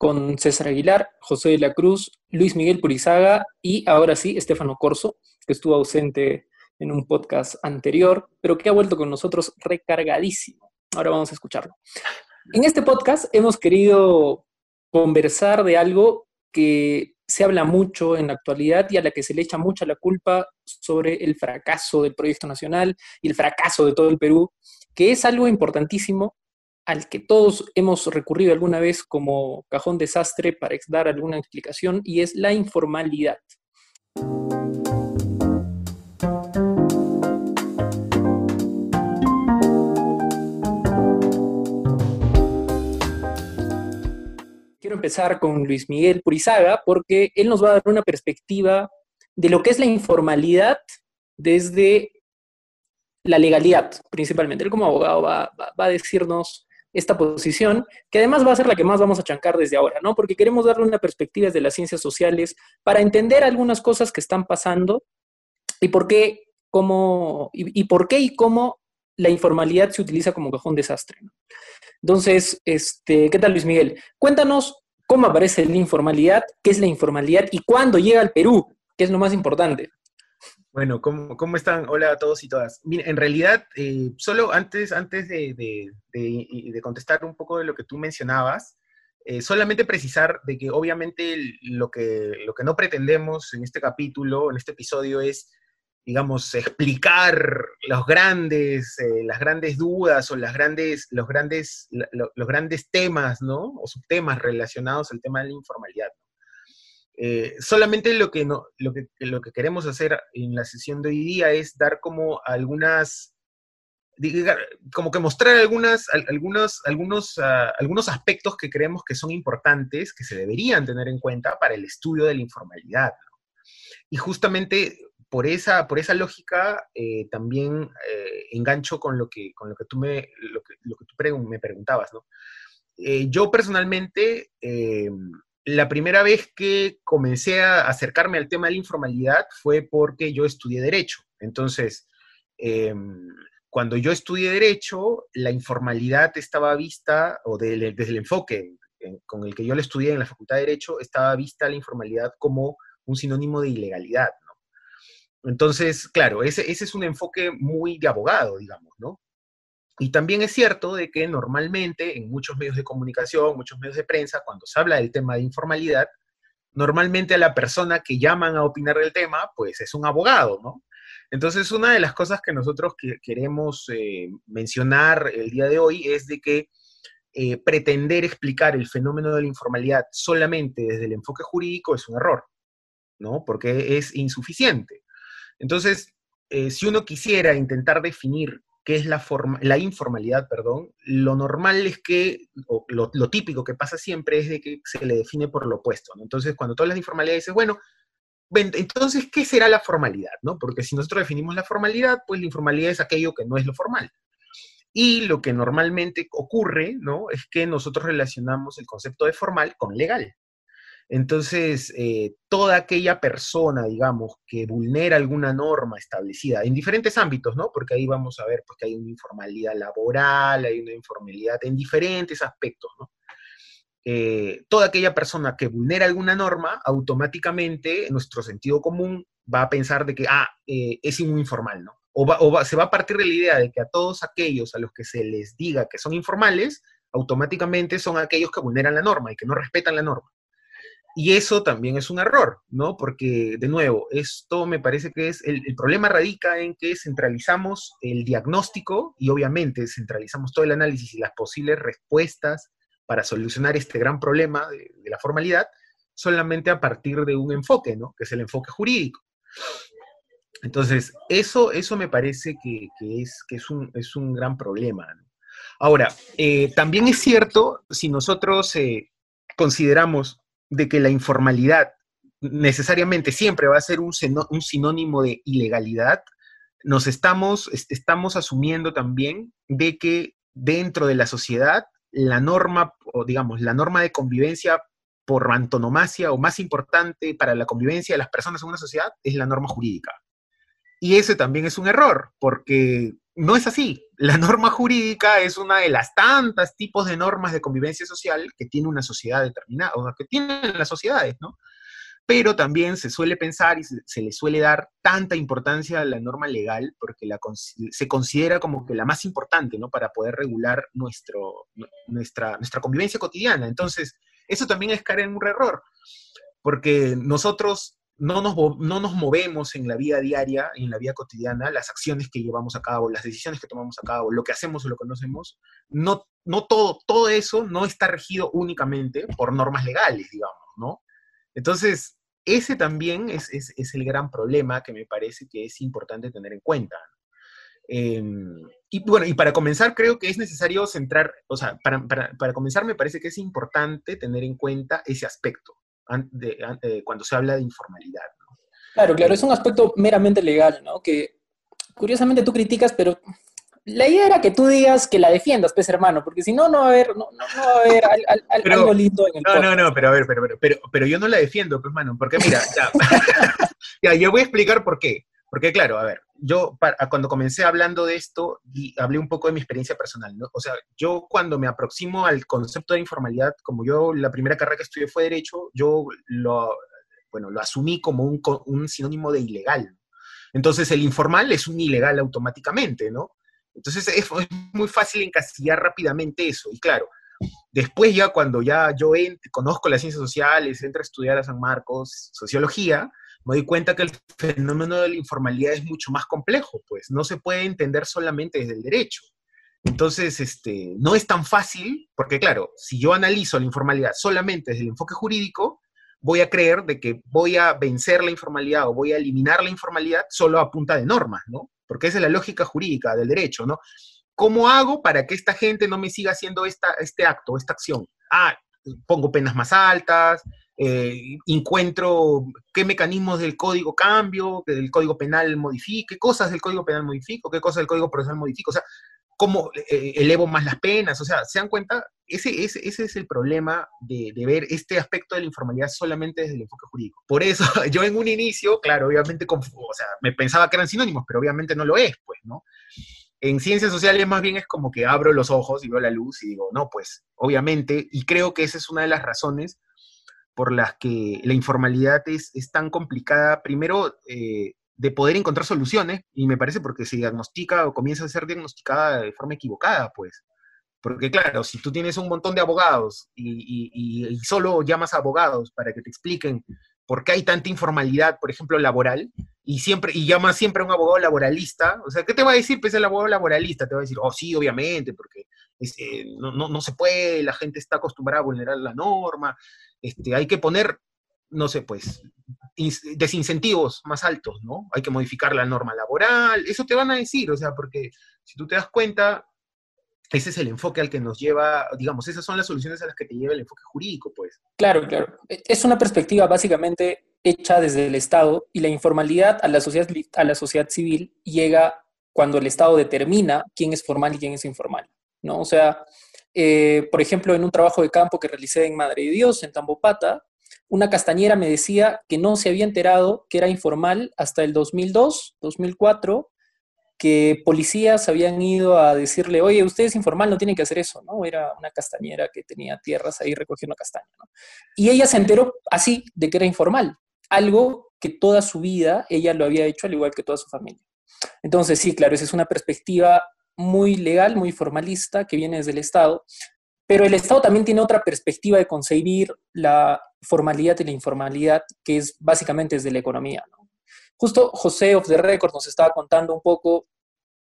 con César Aguilar, José de la Cruz, Luis Miguel Purizaga y ahora sí, Estefano Corso, que estuvo ausente en un podcast anterior, pero que ha vuelto con nosotros recargadísimo. Ahora vamos a escucharlo. En este podcast hemos querido conversar de algo que se habla mucho en la actualidad y a la que se le echa mucha la culpa sobre el fracaso del proyecto nacional y el fracaso de todo el Perú, que es algo importantísimo al que todos hemos recurrido alguna vez como cajón desastre para dar alguna explicación y es la informalidad. Quiero empezar con Luis Miguel Purizaga porque él nos va a dar una perspectiva de lo que es la informalidad desde la legalidad, principalmente. Él como abogado va, a decirnos esta posición, que además va a ser la que más vamos a chancar desde ahora, ¿no? Porque queremos darle una perspectiva desde las ciencias sociales para entender algunas cosas que están pasando y por qué, cómo, y, por qué y cómo la informalidad se utiliza como cajón desastre. Entonces, este, ¿qué tal Luis Miguel? Cuéntanos cómo aparece la informalidad, qué es la informalidad y cuándo llega al Perú, que es lo más importante. Bueno, ¿cómo, ¿cómo, están? Hola a todos y todas. Mira, en realidad, eh, solo antes, antes de, de, contestar un poco de lo que tú mencionabas, eh, solamente precisar de que obviamente lo que, lo que no pretendemos en este capítulo, en este episodio, es, digamos, explicar los grandes, eh, las grandes dudas o las grandes, los, grandes, los grandes temas, ¿no? O subtemas relacionados al tema de la informalidad. Eh, solamente lo que, no, lo, que, lo que queremos hacer en la sesión de hoy día es dar como algunas, como que mostrar algunas, algunos, algunos, ah, algunos aspectos que creemos que son importantes, que se deberían tener en cuenta para el estudio de la informalidad. Y justamente por esa, por esa lógica eh, también eh, engancho con lo que, con lo que tú me, lo que, lo que tú me preguntabas, ¿no? yo personalmente la primera vez que comencé a acercarme al tema de la informalidad fue porque yo estudié Derecho. Entonces, em, cuando yo estudié Derecho, la informalidad estaba vista, o desde el enfoque con el que yo la estudié en la Facultad de Derecho, estaba vista la informalidad como un sinónimo de ilegalidad. Entonces, claro, ese, ese es un enfoque muy de abogado, digamos, ¿no? Y también es cierto de que normalmente en muchos medios de comunicación, muchos medios de prensa, cuando se habla del tema de informalidad, normalmente a la persona que llaman a opinar del tema, pues es un abogado, ¿no? Entonces, una de las cosas que nosotros queremos eh, mencionar el día de hoy es de que eh, pretender explicar el fenómeno de la informalidad solamente desde el enfoque jurídico es un error, ¿no? Porque es insuficiente. Entonces, eh, si uno quisiera intentar definir que es la, la informalidad, perdón, lo normal es que, o lo, típico que pasa siempre es de que se le define por lo opuesto, ¿no? Entonces, cuando tú hablas de informalidad, dices, bueno, entonces, ¿qué será la formalidad, no? Porque si nosotros definimos la formalidad, pues la informalidad es aquello que no es lo formal. Y lo que normalmente ocurre, ¿no? Es que nosotros relacionamos el concepto de formal con legal. Entonces, eh, toda aquella persona, digamos, que vulnera alguna norma establecida en diferentes ámbitos, ¿no? Porque ahí vamos a ver pues, que hay una informalidad laboral, hay una informalidad en diferentes aspectos, ¿no? Eh, toda aquella persona que vulnera alguna norma, automáticamente nuestro sentido común va a pensar de que, ah, eh, es un informal, ¿no? O, o se va a partir de la idea de que a todos aquellos a los que se les diga que son informales, automáticamente son aquellos que vulneran la norma y que no respetan la norma. Y eso también es un error, ¿no? Porque, de nuevo, esto me parece que es, el, problema radica en que centralizamos el diagnóstico y obviamente centralizamos todo el análisis y las posibles respuestas para solucionar este gran problema de, la formalidad solamente a partir de un enfoque, ¿no? Que es el enfoque jurídico. Entonces, eso, eso me parece que, es, que es, un, es un gran problema. Ahora, eh, también es cierto, si nosotros eh, consideramos de que la informalidad necesariamente siempre va a ser un, sinónimo de ilegalidad, nos estamos, estamos asumiendo también de que dentro de la sociedad la norma, o digamos, la norma de convivencia por antonomasia o más importante para la convivencia de las personas en una sociedad es la norma jurídica. Y ese también es un error, porque no es así. La norma jurídica es una de las tantas tipos de normas de convivencia social que tiene una sociedad determinada, o que tienen las sociedades, ¿no? Pero también se suele pensar y se, le suele dar tanta importancia a la norma legal porque se considera como que la más importante, ¿no? Para poder regular nuestro, nuestra, nuestra convivencia cotidiana. Entonces, eso también es caer en un error, porque nosotros no nos, no nos movemos en la vida diaria, en la vida cotidiana, las acciones que llevamos a cabo, las decisiones que tomamos a cabo, lo que hacemos o lo que no hacemos, no, no todo, todo eso no está regido únicamente por normas legales, digamos, ¿no? Entonces, ese también es, es, es el gran problema que me parece que es importante tener en cuenta. Em, y bueno, y para comenzar creo que es necesario centrar, o sea, para, para, para comenzar me parece que es importante tener en cuenta ese aspecto de, cuando se habla de informalidad. Claro, claro, es un aspecto meramente legal, ¿no? Que curiosamente tú criticas, pero la idea era que tú digas que la defiendas, pues hermano, porque si no, no va a haber, no, no, va a haber algo lindo en el No, no, no, pero a ver, pero, pero, pero, yo no la defiendo, pues hermano, porque mira, ya, ya, yo voy a explicar por qué. Porque claro, a ver, yo cuando comencé hablando de esto, hablé un poco de mi experiencia personal, ¿no? O sea, yo cuando me aproximo al concepto de informalidad, como yo la primera carrera que estudié fue Derecho, yo lo, bueno, lo asumí como un, un sinónimo de ilegal. Entonces, el informal es un ilegal automáticamente, ¿no? Entonces, es, es muy fácil encasillar rápidamente eso. Y claro, después ya cuando ya yo conozco las ciencias sociales, entro a estudiar a San Marcos, sociología, me doy cuenta que el fenómeno de la informalidad es mucho más complejo, pues no se puede entender solamente desde el derecho. Entonces, este, no es tan fácil, porque claro, si yo analizo la informalidad solamente desde el enfoque jurídico, voy a creer de que voy a vencer la informalidad o voy a eliminar la informalidad solo a punta de normas, ¿no? Porque esa es la lógica jurídica del derecho, ¿no? ¿Cómo hago para que esta gente no me siga haciendo esta, este acto, esta acción? Ah, pongo penas más altas, eh, encuentro qué mecanismos del código cambio, que el código penal modifique, qué cosas del código penal modifico, qué cosas del código procesal modifico, o sea, cómo eh, elevo más las penas, o sea, ¿se dan cuenta? Ese, ese, ese es el problema de, de, ver este aspecto de la informalidad solamente desde el enfoque jurídico. Por eso, yo en un inicio, claro, obviamente, o sea, me pensaba que eran sinónimos, pero obviamente no lo es, pues, ¿no? En ciencias sociales más bien es como que abro los ojos y veo la luz y digo, no, pues, obviamente, y creo que esa es una de las razones por las que la informalidad es, tan complicada, primero, eh, de poder encontrar soluciones, y me parece porque se diagnostica o comienza a ser diagnosticada de forma equivocada, pues. Porque claro, si tú tienes un montón de abogados y, y, solo llamas a abogados para que te expliquen por qué hay tanta informalidad, por ejemplo, laboral, y siempre y llamas siempre a un abogado laboralista, o sea, ¿qué te va a decir pues el abogado laboralista? Te va a decir, oh sí, obviamente, porque este, no, no, no, se puede, la gente está acostumbrada a vulnerar la norma, este, hay que poner, no sé, pues, desincentivos más altos, ¿no? Hay que modificar la norma laboral, eso te van a decir, o sea, porque si tú te das cuenta, ese es el enfoque al que nos lleva, digamos, esas son las soluciones a las que te lleva el enfoque jurídico, pues. Claro, claro. E, es una perspectiva básicamente hecha desde el Estado y la informalidad a la sociedad, a la sociedad civil llega cuando el Estado determina quién es formal y quién es informal, ¿no? O sea, eh, por ejemplo, en un trabajo de campo que realicé en Madre de Dios, en Tambopata, una castañera me decía que no se había enterado que era informal hasta el 2002, 2004, que policías habían ido a decirle, oye, usted es informal, no tienen que hacer eso, ¿no? Era una castañera que tenía tierras ahí recogiendo castaña, ¿no? Y ella se enteró así de que era informal, algo que toda su vida ella lo había hecho al igual que toda su familia. Entonces, sí, claro, esa es una perspectiva muy legal, muy formalista, que viene desde el Estado, pero el Estado también tiene otra perspectiva de concebir la formalidad y la informalidad, que es básicamente desde la economía. Justo José of the Record nos estaba contando un poco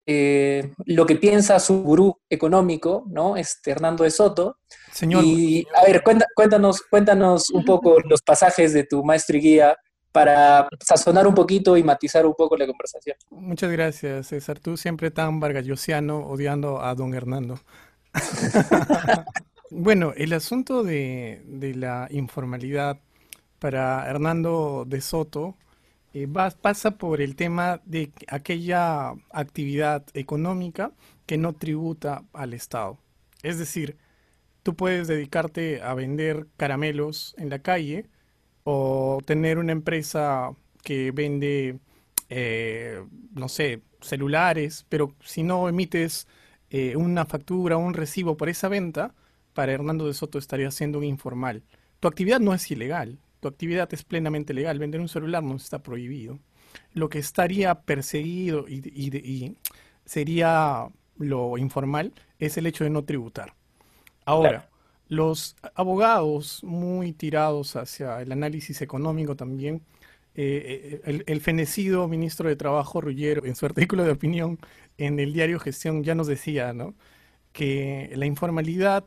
eh, lo que piensa su gurú económico, ¿no? Este Hernando de Soto. Señor. Y a ver, cuéntanos, cuéntanos un poco los pasajes de tu maestro y guía para sazonar un poquito y matizar un poco la conversación. Muchas gracias, César. Tú siempre tan vargallosiano odiando a don Hernando. Bueno, el asunto de, la informalidad para Hernando de Soto eh, pasa por el tema de aquella actividad económica que no tributa al Estado. Es decir, tú puedes dedicarte a vender caramelos en la calle o tener una empresa que vende, eh, no sé, celulares, pero si no emites eh, una factura o un recibo por esa venta, para Hernando de Soto estaría siendo un informal. Tu actividad no es ilegal, tu actividad es plenamente legal. Vender un celular no está prohibido. Lo que estaría perseguido y, sería lo informal es el hecho de no tributar. Ahora, los abogados muy tirados hacia el análisis económico también, eh, eh, el, fenecido ministro de Trabajo, Rullero, en su artículo de opinión en el diario Gestión ya nos decía ¿no? que la informalidad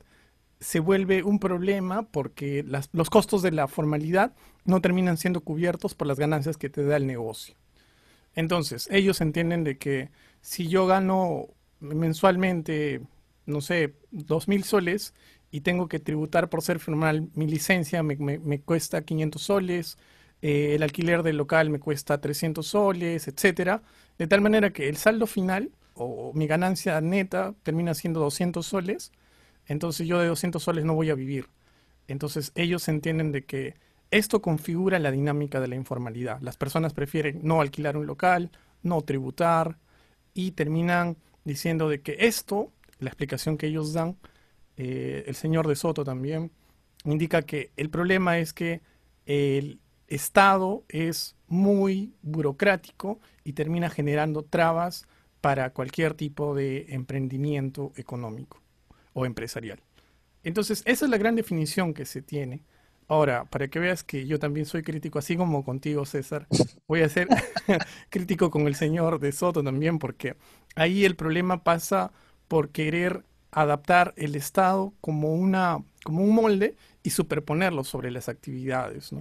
se vuelve un problema porque los costos de la formalidad no terminan siendo cubiertos por las ganancias que te da el negocio. Entonces, ellos entienden de que si yo gano mensualmente, no sé, dos mil soles y tengo que tributar por ser formal, mi licencia me, cuesta 500 soles, eh, el alquiler del local me cuesta 300 soles, etcétera, de tal manera que el saldo final o mi ganancia neta termina siendo 200 soles, entonces yo de 200 soles no voy a vivir. Entonces ellos entienden de que esto configura la dinámica de la informalidad. Las personas prefieren no alquilar un local, no tributar y terminan diciendo de que esto, la explicación que ellos dan, eh, el señor de Soto también, indica que el problema es que el Estado es muy burocrático y termina generando trabas para cualquier tipo de emprendimiento económico o empresarial. Entonces, esa es la gran definición que se tiene. Ahora, para que veas que yo también soy crítico, así como contigo, César, voy a ser crítico con el señor de Soto también, porque ahí el problema pasa por querer adaptar el Estado como, una, como un molde y superponerlo sobre las actividades.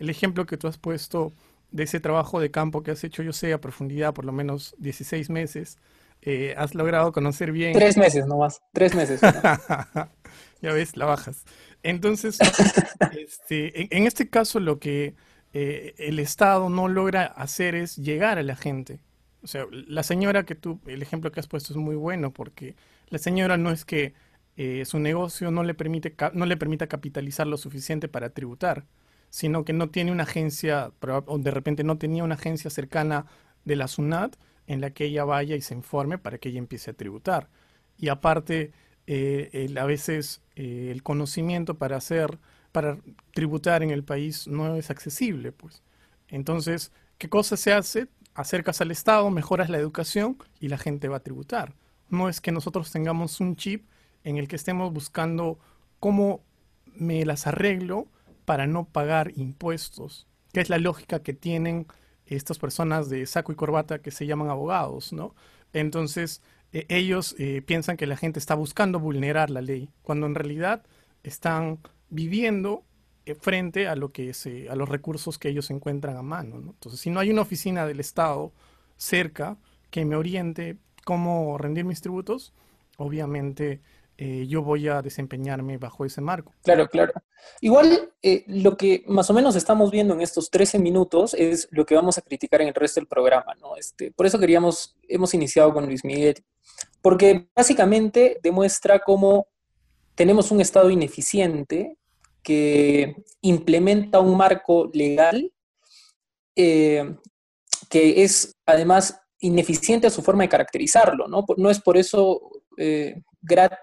El ejemplo que tú has puesto de ese trabajo de campo que has hecho, yo sé, a profundidad, por lo menos 16 meses, eh, has logrado conocer bien. Tres meses nomás, tres meses. ya ves, la bajas. Entonces, este, en, este caso lo que eh, el Estado no logra hacer es llegar a la gente. O sea, la señora que tú, el ejemplo que has puesto es muy bueno porque la señora no es que eh, su negocio no le, permite, no le permita capitalizar lo suficiente para tributar, sino que no tiene una agencia, o de repente no tenía una agencia cercana de la SUNAT en la que ella vaya y se informe para que ella empiece a tributar. Y aparte, eh, a veces eh, el conocimiento para hacer, para tributar en el país no es accesible, pues. Entonces, ¿qué cosa se hace? Acercas al Estado, mejoras la educación y la gente va a tributar. No es que nosotros tengamos un chip en el que estemos buscando cómo me las arreglo para no pagar impuestos, que es la lógica que tienen estas personas de saco y corbata que se llaman abogados, ¿no? Entonces, e, ellos eh, piensan que la gente está buscando vulnerar la ley, cuando en realidad están viviendo eh, frente a lo que a los recursos que ellos encuentran a mano. ¿no? Entonces, si no hay una oficina del Estado cerca que me oriente cómo rendir mis tributos, obviamente eh, yo voy a desempeñarme bajo ese marco. Claro, claro. Igual eh, lo que más o menos estamos viendo en estos 13 minutos es lo que vamos a criticar en el resto del programa, ¿no? Este, por eso queríamos, hemos iniciado con Luis Miguel, porque básicamente demuestra cómo tenemos un Estado ineficiente que implementa un marco legal eh, que es además ineficiente a su forma de caracterizarlo, ¿no? No es por eso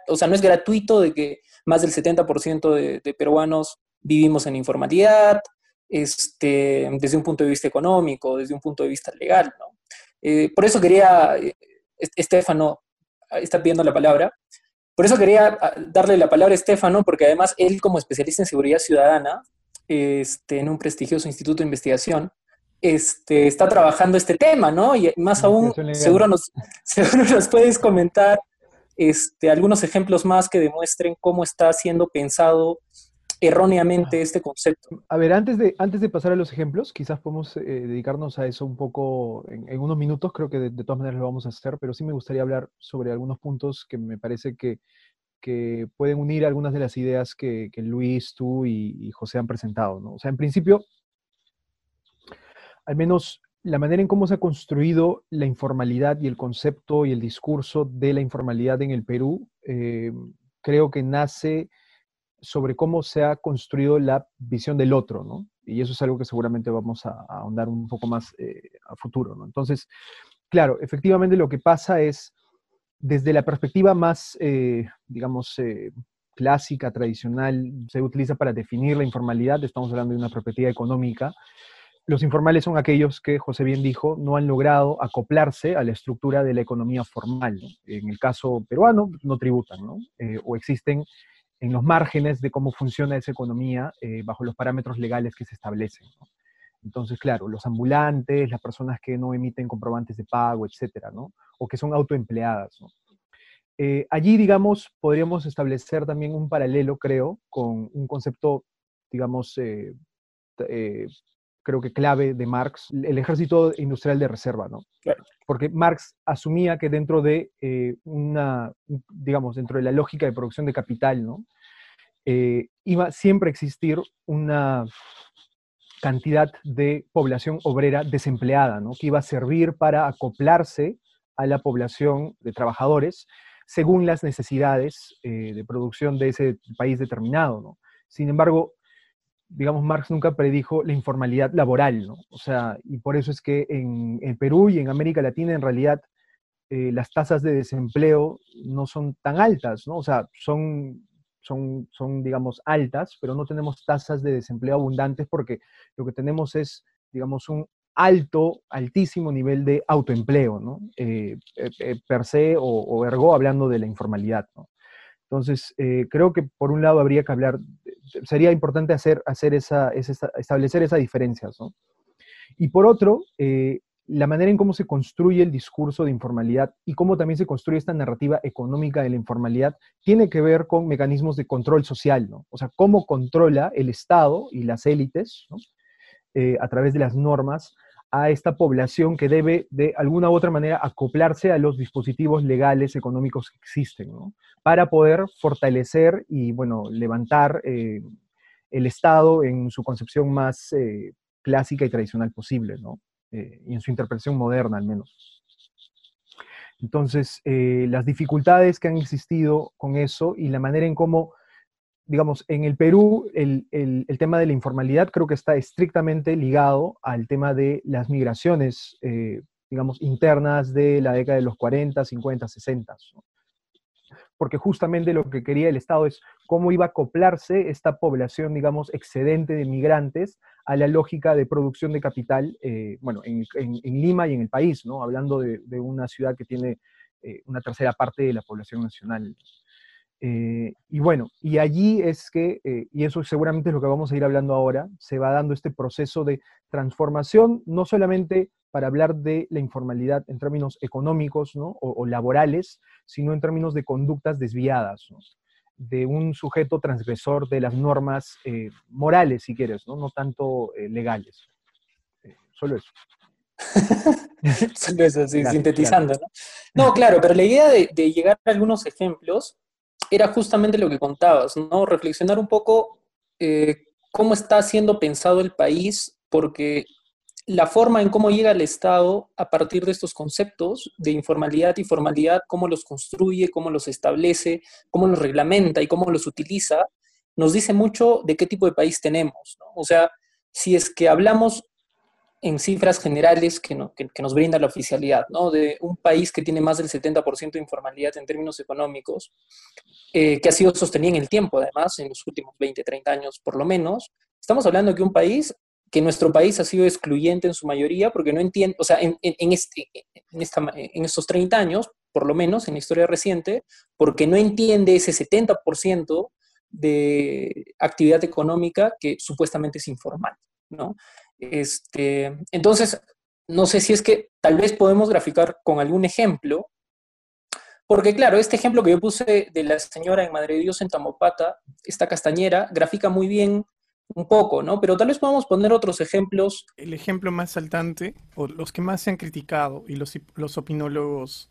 o sea, no es gratuito de que más del 70% de, peruanos vivimos en informalidad, este, desde un punto de vista económico, desde un punto de vista legal, ¿no? Eh, por eso quería, eh, Estefano está pidiendo la palabra, por eso quería ah, darle la palabra a Estefano, porque además él como especialista en seguridad ciudadana, este, en un prestigioso instituto de investigación, este, está trabajando este tema, ¿no? Y más aún, seguro nos, seguro nos puedes comentar este, algunos ejemplos más que demuestren cómo está siendo pensado erróneamente este concepto. A ver, antes de, antes de pasar a los ejemplos, quizás podemos eh, dedicarnos a eso un poco en, unos minutos, creo que de, todas maneras lo vamos a hacer, pero sí me gustaría hablar sobre algunos puntos que me parece que que pueden unir algunas de las ideas que, Luis, tú y, José han presentado. ¿no? O sea, en principio, al menos la manera en cómo se ha construido la informalidad y el concepto y el discurso de la informalidad en el Perú, eh, creo que nace sobre cómo se ha construido la visión del otro, ¿no? Y eso es algo que seguramente vamos a, ahondar un poco más eh, a futuro, ¿no? Entonces, claro, efectivamente lo que pasa es, desde la perspectiva más, eh, digamos, clásica, tradicional, se utiliza para definir la informalidad, estamos hablando de una perspectiva económica, los informales son aquellos que, José bien dijo, no han logrado acoplarse a la estructura de la economía formal. En el caso peruano, no tributan, ¿no? Eh, o existen en los márgenes de cómo funciona esa economía eh, bajo los parámetros legales que se establecen. Entonces, claro, los ambulantes, las personas que no emiten comprobantes de pago, etcétera, ¿no? O que son autoempleadas, eh, allí, digamos, podríamos establecer también un paralelo, creo, con un concepto, digamos, creo que clave de Marx, el ejército industrial de reserva, ¿no? Porque Marx asumía que dentro de eh, una, digamos, dentro de la lógica de producción de capital, ¿no? Eh, iba siempre a existir una cantidad de población obrera desempleada, ¿no? Que iba a servir para acoplarse a la población de trabajadores según las necesidades eh, de producción de ese país determinado, ¿no? Sin embargo, digamos, Marx nunca predijo la informalidad laboral, ¿no? O sea, y por eso es que en, Perú y en América Latina en realidad eh, las tasas de desempleo no son tan altas, ¿no? O sea, son, son, son, digamos, altas, pero no tenemos tasas de desempleo abundantes porque lo que tenemos es, digamos, un alto, altísimo nivel de autoempleo, ¿no? Eh, eh, per se o, o, ergo hablando de la informalidad, ¿no? Entonces, creo que por un lado habría que hablar sería importante hacer, hacer esa, establecer esas diferencias. ¿no? Y por otro, eh, la manera en cómo se construye el discurso de informalidad y cómo también se construye esta narrativa económica de la informalidad tiene que ver con mecanismos de control social, ¿no? O sea, cómo controla el Estado y las élites, ¿no? Eh, a través de las normas, a esta población que debe de alguna u otra manera acoplarse a los dispositivos legales económicos que existen, ¿no? para poder fortalecer y, bueno, levantar eh, el Estado en su concepción más eh, clásica y tradicional posible, ¿no? Eh, y en su interpretación moderna al menos. Entonces, las dificultades que han existido con eso y la manera en cómo digamos, en el Perú el, tema de la informalidad creo que está estrictamente ligado al tema de las migraciones, eh, digamos, internas de la década de los 40, 50, 60. Porque justamente lo que quería el Estado es cómo iba a acoplarse esta población, digamos, excedente de migrantes a la lógica de producción de capital, eh, bueno, en, Lima y en el país, ¿no? Hablando de, una ciudad que tiene eh, una tercera parte de la población nacional. Eh, y bueno, y allí es que, eh, y eso seguramente es lo que vamos a ir hablando ahora, se va dando este proceso de transformación, no solamente para hablar de la informalidad en términos económicos o, laborales, sino en términos de conductas desviadas, de un sujeto transgresor de las normas eh, morales, si quieres, no, no tanto legales. solo eso. solo eso, sí, sintetizando. ¿no? ¿no? claro, pero la idea de, de llegar a algunos ejemplos era justamente lo que contabas, ¿no? Reflexionar un poco eh, cómo está siendo pensado el país, porque la forma en cómo llega el Estado a partir de estos conceptos de informalidad y formalidad, cómo los construye, cómo los establece, cómo los reglamenta y cómo los utiliza, nos dice mucho de qué tipo de país tenemos. ¿no? O sea, si es que hablamos en cifras generales que, nos brinda la oficialidad, ¿no? De un país que tiene más del 70% de informalidad en términos económicos, eh, que ha sido sostenido en el tiempo, además, en los últimos 20, 30 años por lo menos. Estamos hablando de un país que nuestro país ha sido excluyente en su mayoría porque no entiende, o sea, en, este, en, esta, en estos 30 años, por lo menos en la historia reciente, porque no entiende ese 70% de actividad económica que supuestamente es informal, ¿no? Este, entonces, no sé si es que tal vez podemos graficar con algún ejemplo, porque claro, este ejemplo que yo puse de la señora en Madre de Dios en Tamopata, esta castañera, grafica muy bien un poco, ¿no? Pero tal vez podamos poner otros ejemplos. El ejemplo más saltante, o los que más se han criticado y los, los opinólogos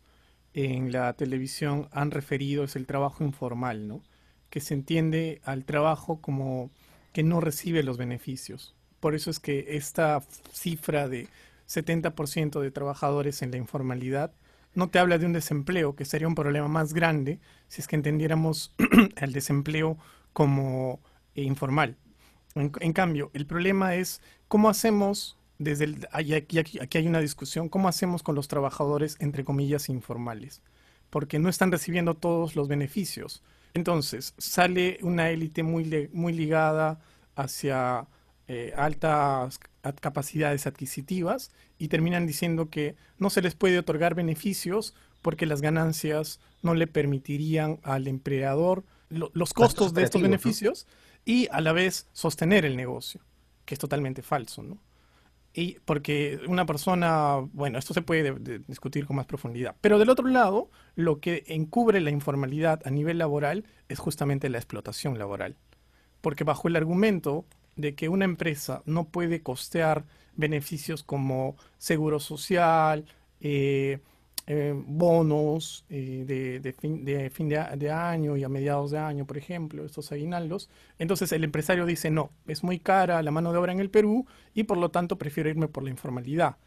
en la televisión han referido es el trabajo informal, ¿no? Que se entiende al trabajo como que no recibe los beneficios. Por eso es que esta cifra de 70% de trabajadores en la informalidad no te habla de un desempleo, que sería un problema más grande si es que entendiéramos el desempleo como informal. En, cambio, el problema es cómo hacemos, desde el, aquí, aquí hay una discusión, cómo hacemos con los trabajadores, entre comillas, informales, porque no están recibiendo todos los beneficios. Entonces, sale una élite muy, muy ligada hacia eh, altas capacidades adquisitivas y terminan diciendo que no se les puede otorgar beneficios porque las ganancias no le permitirían al empleador los costos de estos beneficios y a la vez sostener el negocio, que es totalmente falso, ¿no? Y porque una persona, bueno, esto se puede discutir con más profundidad. Pero del otro lado, lo que encubre la informalidad a nivel laboral es justamente la explotación laboral. Porque bajo el argumento de que una empresa no puede costear beneficios como seguro social, eh, eh, bonos eh, de, fin, de, fin de, año y a mediados de año, por ejemplo, estos aguinaldos. Entonces el empresario dice, no, es muy cara la mano de obra en el Perú y por lo tanto prefiero irme por la informalidad.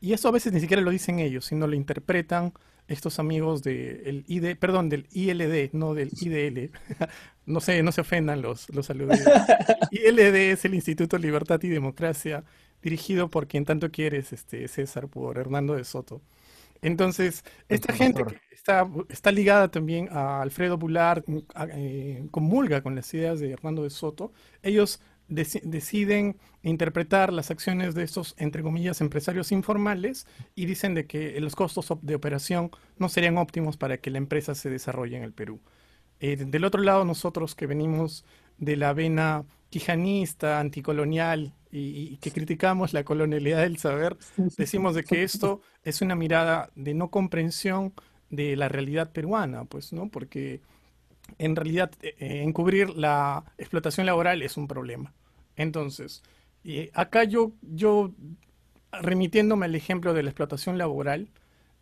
Y eso a veces ni siquiera lo dicen ellos, sino lo interpretan estos amigos del ID, perdón, del ILD, no del IDL. no sé, no se ofendan los, los saludos. ILD es el Instituto Libertad y Democracia, dirigido por quien tanto quieres, este, César, por Hernando de Soto. Entonces, esta gente que está, está ligada también a Alfredo Bular, eh, comulga con las ideas de Hernando de Soto, ellos deciden interpretar las acciones de estos, entre comillas, empresarios informales y dicen de que los costos de operación no serían óptimos para que la empresa se desarrolle en el Perú. Eh, del otro lado, nosotros que venimos de la vena quijanista, anticolonial y, que criticamos la colonialidad del saber, decimos de que esto es una mirada de no comprensión de la realidad peruana, pues, ¿no? Porque en realidad eh, eh, encubrir la explotación laboral es un problema. Entonces, acá yo, yo, remitiéndome al ejemplo de la explotación laboral,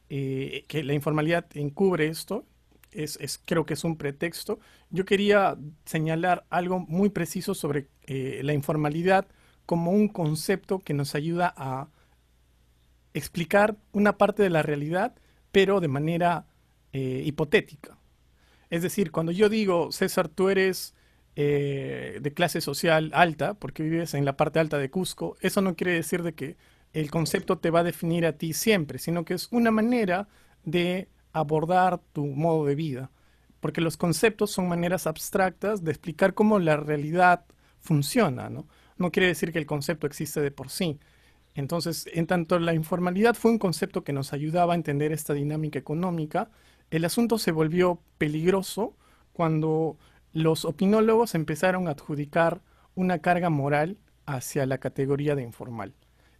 eh, que la informalidad encubre esto, es, creo que es un pretexto. Yo quería señalar algo muy preciso sobre la informalidad como un concepto que nos ayuda a explicar una parte de la realidad, pero de manera hipotética. Es decir, cuando yo digo, César, tú eres eh, de clase social alta, porque vives en la parte alta de Cusco, eso no quiere decir de que el concepto te va a definir a ti siempre, sino que es una manera de abordar tu modo de vida, porque los conceptos son maneras abstractas de explicar cómo la realidad funciona, ¿no? No quiere decir que el concepto existe de por sí. Entonces, en tanto la informalidad fue un concepto que nos ayudaba a entender esta dinámica económica, el asunto se volvió peligroso cuando los opinólogos empezaron a adjudicar una carga moral hacia la categoría de informal.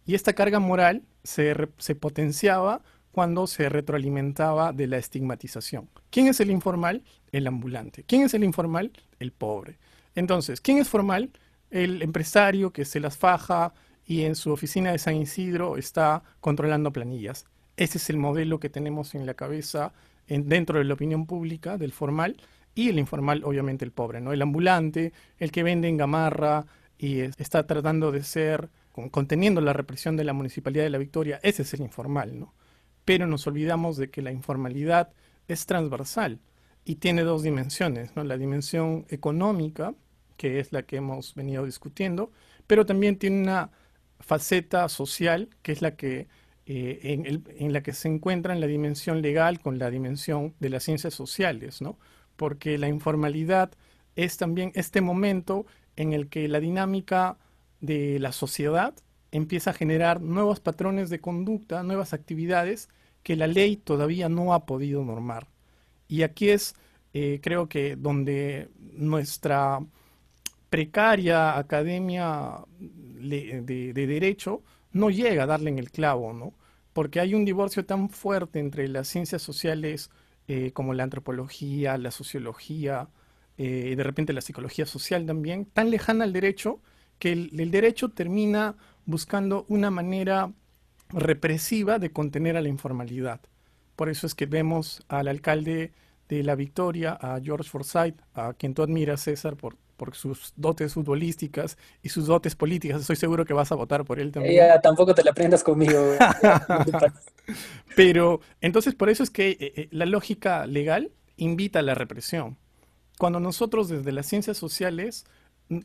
Y esta carga moral se, se potenciaba cuando se retroalimentaba de la estigmatización. ¿Quién es el informal? El ambulante. ¿Quién es el informal? El pobre. Entonces, ¿quién es formal? El empresario que se las faja y en su oficina de San Isidro está controlando planillas. Ese es el modelo que tenemos en la cabeza dentro de la opinión pública del formal y el informal, obviamente el pobre, ¿no? El ambulante, el que vende en gamarra y está tratando de ser conteniendo la represión de la Municipalidad de la Victoria, ese es el informal, ¿no? pero nos olvidamos de que la informalidad es transversal y tiene dos dimensiones, ¿no? la dimensión económica, que es la que hemos venido discutiendo, pero también tiene una faceta social, que es la que, eh, en, la que se encuentra en la dimensión legal con la dimensión de las ciencias sociales, ¿no? porque la informalidad es también este momento en el que la dinámica de la sociedad empieza a generar nuevos patrones de conducta, nuevas actividades que la ley todavía no ha podido normar. Y aquí es, eh, creo que, donde nuestra precaria academia de, derecho no llega a darle en el clavo, ¿no? Porque hay un divorcio tan fuerte entre las ciencias sociales eh, como la antropología, la sociología, eh, de repente la psicología social también, tan lejana al derecho, que el derecho termina buscando una manera represiva de contener a la informalidad. Por eso es que vemos al alcalde de La Victoria, a George Forsyth, a quien tú admiras, César, por, por sus dotes futbolísticas y sus dotes políticas. Estoy seguro que vas a votar por él también. Ya, tampoco te la prendas conmigo. Pero entonces por eso es que eh, eh, la lógica legal invita a la represión. Cuando nosotros desde las ciencias sociales,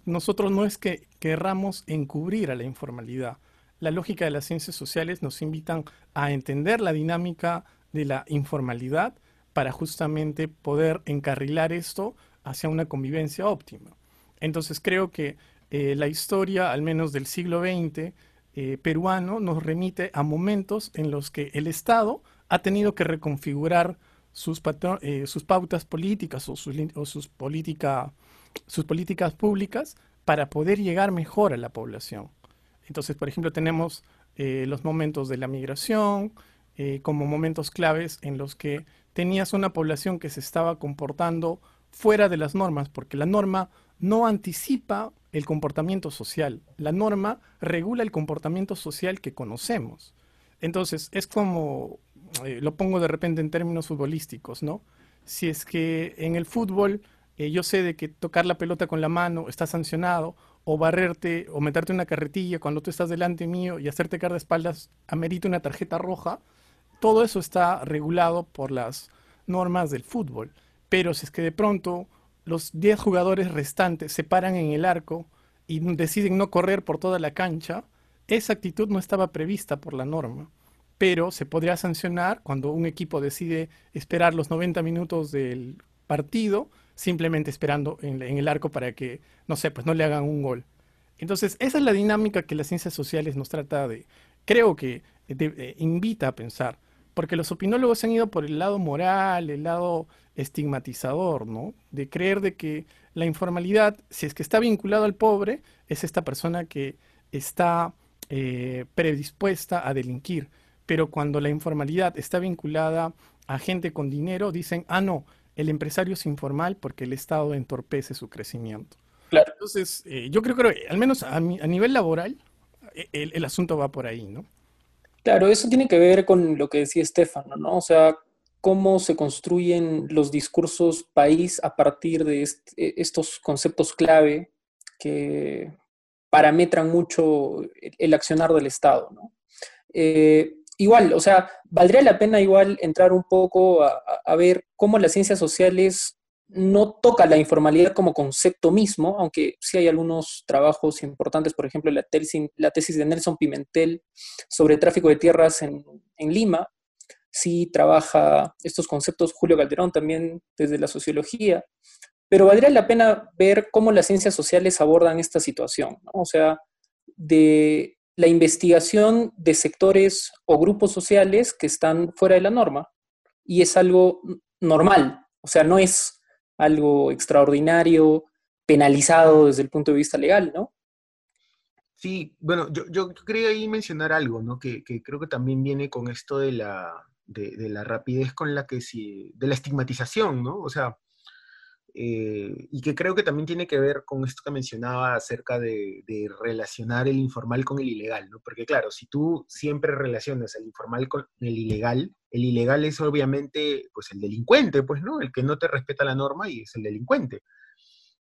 nosotros no es que querramos encubrir a la informalidad. La lógica de las ciencias sociales nos invitan a entender la dinámica de la informalidad para justamente poder encarrilar esto hacia una convivencia óptima. Entonces creo que eh, la historia, al menos del siglo XX, eh, peruano, nos remite a momentos en los que el Estado ha tenido que reconfigurar sus, eh, sus pautas políticas o, sus, políticas públicas para poder llegar mejor a la población. Entonces, por ejemplo, tenemos los momentos de la migración como momentos claves en los que tenías una población que se estaba comportando fuera de las normas, porque la norma no anticipa el comportamiento social, la norma regula el comportamiento social que conocemos. Entonces, es como, eh, lo pongo de repente en términos futbolísticos, ¿no? Si es que en el fútbol eh, yo sé de que tocar la pelota con la mano está sancionado, o barrerte o meterte una carretilla cuando tú estás delante mío y hacerte caer de espaldas amerita una tarjeta roja, todo eso está regulado por las normas del fútbol. Pero si es que de pronto los 10 jugadores restantes se paran en el arco y deciden no correr por toda la cancha, esa actitud no estaba prevista por la norma. Pero se podría sancionar cuando un equipo decide esperar los 90 minutos del partido, simplemente esperando en, el arco para que, no sé, pues no le hagan un gol. Entonces, esa es la dinámica que las ciencias sociales nos trata de, creo que eh, invita a pensar porque los opinólogos se han ido por el lado moral, el lado estigmatizador, ¿no? De creer de que la informalidad, si es que está vinculado al pobre, es esta persona que está eh, predispuesta a delinquir. Pero cuando la informalidad está vinculada a gente con dinero, dicen, ah, no, el empresario es informal porque el Estado entorpece su crecimiento. Claro. Entonces, eh, yo creo que al menos a, nivel laboral, e, el asunto va por ahí, ¿no? Claro, eso tiene que ver con lo que decía Estefano, ¿no? O sea, cómo se construyen los discursos país a partir de e, estos conceptos clave que parametran mucho el accionar del Estado, ¿no? Eh, igual, o sea, valdría la pena igual entrar un poco a, ver cómo las ciencias sociales no toca la informalidad como concepto mismo, aunque sí hay algunos trabajos importantes, por ejemplo, la tesis, la tesis de Nelson Pimentel sobre tráfico de tierras en, Lima, sí trabaja estos conceptos Julio Calderón también desde la sociología, pero valdría la pena ver cómo las ciencias sociales abordan esta situación, o sea, de la investigación de sectores o grupos sociales que están fuera de la norma, y es algo normal, o sea, no es algo extraordinario, penalizado desde el punto de vista legal, ¿no? Sí, bueno, yo, yo quería ahí mencionar algo, ¿no? Que, creo que también viene con esto de la, de, la rapidez con la que sí, de la estigmatización, ¿no? O sea, eh, y que creo que también tiene que ver con esto que mencionaba acerca de, relacionar el informal con el ilegal, ¿no? Porque claro, si tú siempre relacionas el informal con el ilegal, el ilegal es obviamente pues el delincuente, pues, ¿no? El que no te respeta la norma y es el delincuente.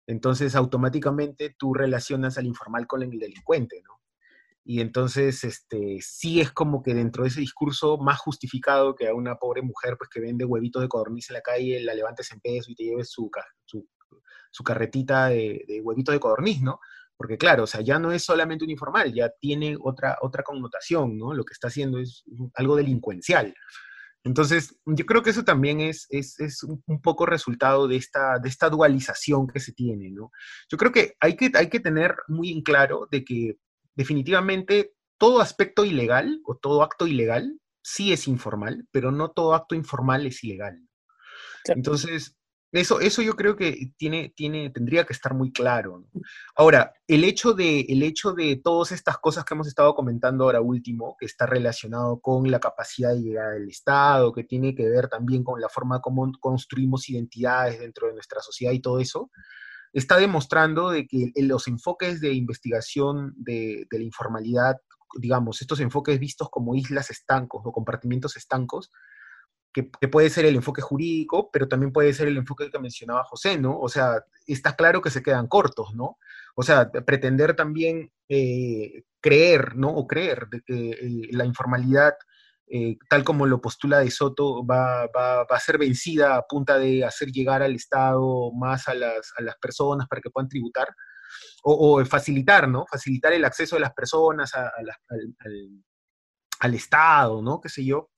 Entonces, automáticamente tú relacionas al informal con el delincuente, ¿no? Y entonces, este, sí es como que dentro de ese discurso más justificado que a una pobre mujer pues, que vende huevitos de codorniz en la calle, la levantes en peso y te lleves su, su, carretita de, de, huevitos de codorniz, ¿no? Porque claro, o sea, ya no es solamente un informal, ya tiene otra, otra connotación, ¿no? Lo que está haciendo es algo delincuencial. Entonces, yo creo que eso también es, es, es, un poco resultado de esta, de esta dualización que se tiene, ¿no? Yo creo que hay, que hay que tener muy en claro de que definitivamente todo aspecto ilegal o todo acto ilegal sí es informal, pero no todo acto informal es ilegal. Entonces, eso, eso yo creo que tiene, tiene, tendría que estar muy claro. Ahora, el hecho, de, el hecho de todas estas cosas que hemos estado comentando ahora último, que está relacionado con la capacidad de llegar al Estado, que tiene que ver también con la forma como construimos identidades dentro de nuestra sociedad y todo eso, está demostrando de que los enfoques de investigación de, la informalidad, digamos, estos enfoques vistos como islas estancos o compartimientos estancos, que, puede ser el enfoque jurídico, pero también puede ser el enfoque que mencionaba José, ¿no? O sea, está claro que se quedan cortos, ¿no? O sea, pretender también eh, creer, ¿no? O creer de que la informalidad, eh, tal como lo postula De Soto, va, va, a ser vencida a punta de hacer llegar al Estado más a las, a las personas para que puedan tributar, o, facilitar, ¿no? Facilitar el acceso de las personas al, al, al Estado, ¿no? Qué sé yo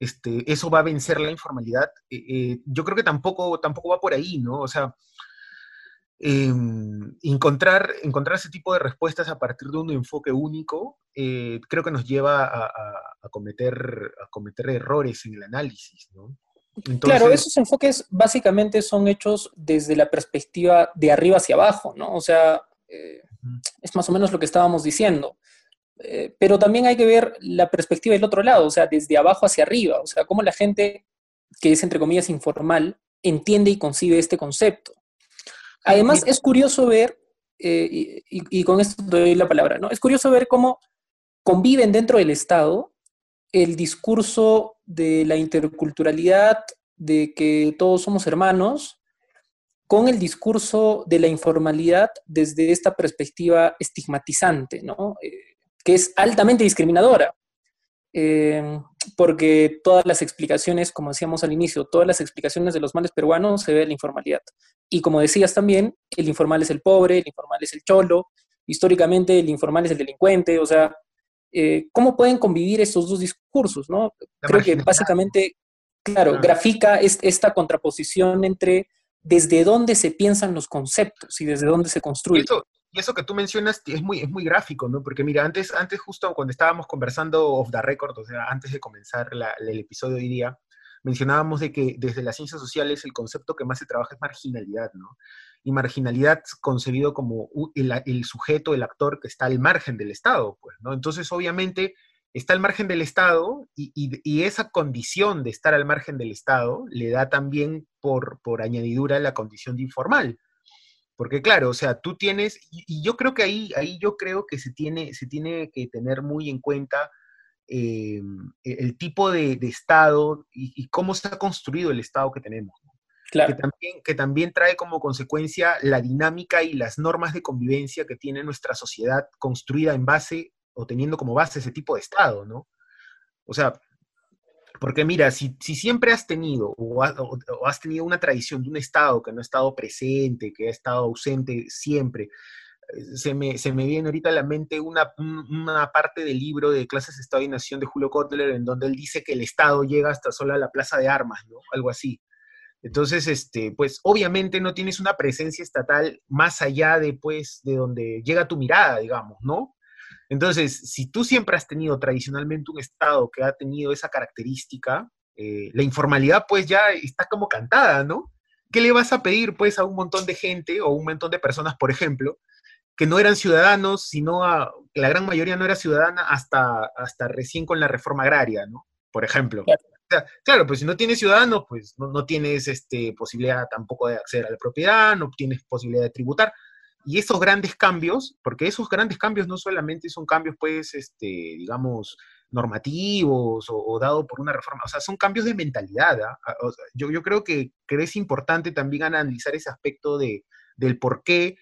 este, eso va a vencer la informalidad. Eh, eh, yo creo que tampoco, tampoco va por ahí, ¿no? O sea, em, encontrar, encontrar ese tipo de respuestas a partir de un enfoque único, eh, creo que nos lleva a, cometer, a cometer errores en el análisis, ¿no? claro, esos enfoques básicamente son hechos desde la perspectiva de arriba hacia abajo, ¿no? O sea, es más o menos lo que estábamos diciendo. Eh, pero también hay que ver la perspectiva del otro lado, o sea, desde abajo hacia arriba, o sea, cómo la gente que es, entre comillas, informal, entiende y concibe este concepto. Además, es curioso ver, eh, y, con esto doy la palabra, ¿no? Es curioso ver cómo conviven dentro del Estado el discurso de la interculturalidad, de que todos somos hermanos, con el discurso de la informalidad desde esta perspectiva estigmatizante, ¿no? Eh, que es altamente discriminadora, eh, porque todas las explicaciones, como decíamos al inicio, todas las explicaciones de los males peruanos se ve en la informalidad. Y como decías también, el informal es el pobre, el informal es el cholo, históricamente el informal es el delincuente, o sea, eh, ¿cómo pueden convivir estos dos discursos? ¿no? Creo que básicamente, claro, grafica esta contraposición entre desde dónde se piensan los conceptos y desde dónde se construyen y eso que tú mencionas es muy, es muy gráfico, ¿no? Porque mira, antes, antes justo cuando estábamos conversando off the record, o sea, antes de comenzar el episodio de hoy día, mencionábamos de que desde las ciencias sociales el concepto que más se trabaja es marginalidad, ¿no? Y marginalidad concebido como el, el, sujeto, el actor que está al margen del Estado, pues, ¿no? Entonces, obviamente, está al margen del Estado y, y, y, esa condición de estar al margen del Estado le da también por, por añadidura la condición de informal. Porque claro, o sea, tú tienes, y, yo creo que ahí, ahí yo creo que se tiene, se tiene que tener muy en cuenta eh, el tipo de, Estado y, cómo está construido el Estado que tenemos. Claro. Que, también, que también trae como consecuencia la dinámica y las normas de convivencia que tiene nuestra sociedad construida en base o teniendo como base ese tipo de Estado, ¿no? O sea, porque mira, si, siempre has tenido o, has tenido una tradición de un Estado que no ha estado presente, que ha estado ausente siempre, eh, se me, viene ahorita a la mente una, parte del libro de Clases Estado y Nación de Julio Kotler, en donde él dice que el Estado llega hasta sola a la plaza de armas, ¿no? Algo así. Entonces, este, pues obviamente no tienes una presencia estatal más allá de, pues, de donde llega tu mirada, digamos, ¿no? Entonces, si tú siempre has tenido tradicionalmente un Estado que ha tenido esa característica, eh, la informalidad pues ya está como cantada, ¿no? ¿Qué le vas a pedir pues a un montón de gente o un montón de personas, por ejemplo, que no eran ciudadanos, sino a, la gran mayoría no era ciudadana hasta, hasta recién con la reforma agraria, ¿no? Por ejemplo. Claro. pues si no tienes ciudadanos, pues no, no, tienes este, posibilidad tampoco de acceder a la propiedad, no tienes posibilidad de tributar. Y esos grandes cambios, porque esos grandes cambios no solamente son cambios, pues, este, digamos, normativos o, dado por una reforma, o sea, son cambios de mentalidad. ¿ah? Ah, yo, yo, creo que, es importante también analizar ese aspecto de, del por qué,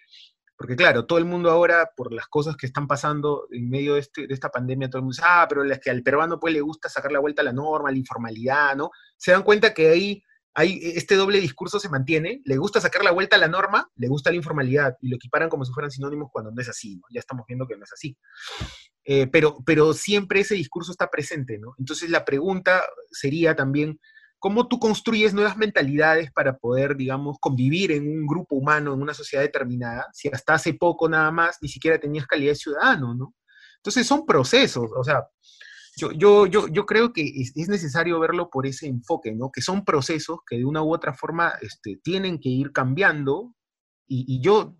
porque claro, todo el mundo ahora, por las cosas que están pasando en medio de, este, de esta pandemia, todo el mundo dice, ah, pero es que al peruano pues le gusta sacar la vuelta a la norma, a la informalidad, ¿no? Se dan cuenta que ahí e, este doble discurso se mantiene, le gusta sacar la vuelta a la norma, le gusta la informalidad y lo equiparan como si fueran sinónimos cuando no es así. Ya estamos viendo que no es así. Eh, pero, pero siempre ese discurso está presente, ¿no? Entonces la pregunta sería también, ¿cómo tú construyes nuevas mentalidades para poder, digamos, convivir en un grupo humano, en una sociedad determinada, si hasta hace poco nada más ni siquiera tenías calidad de ciudadano, ¿no? Entonces son procesos, o sea, yo, yo, yo, yo creo que es, necesario verlo por ese enfoque, ¿no? Que son procesos que de una u otra forma este, tienen que ir cambiando y, yo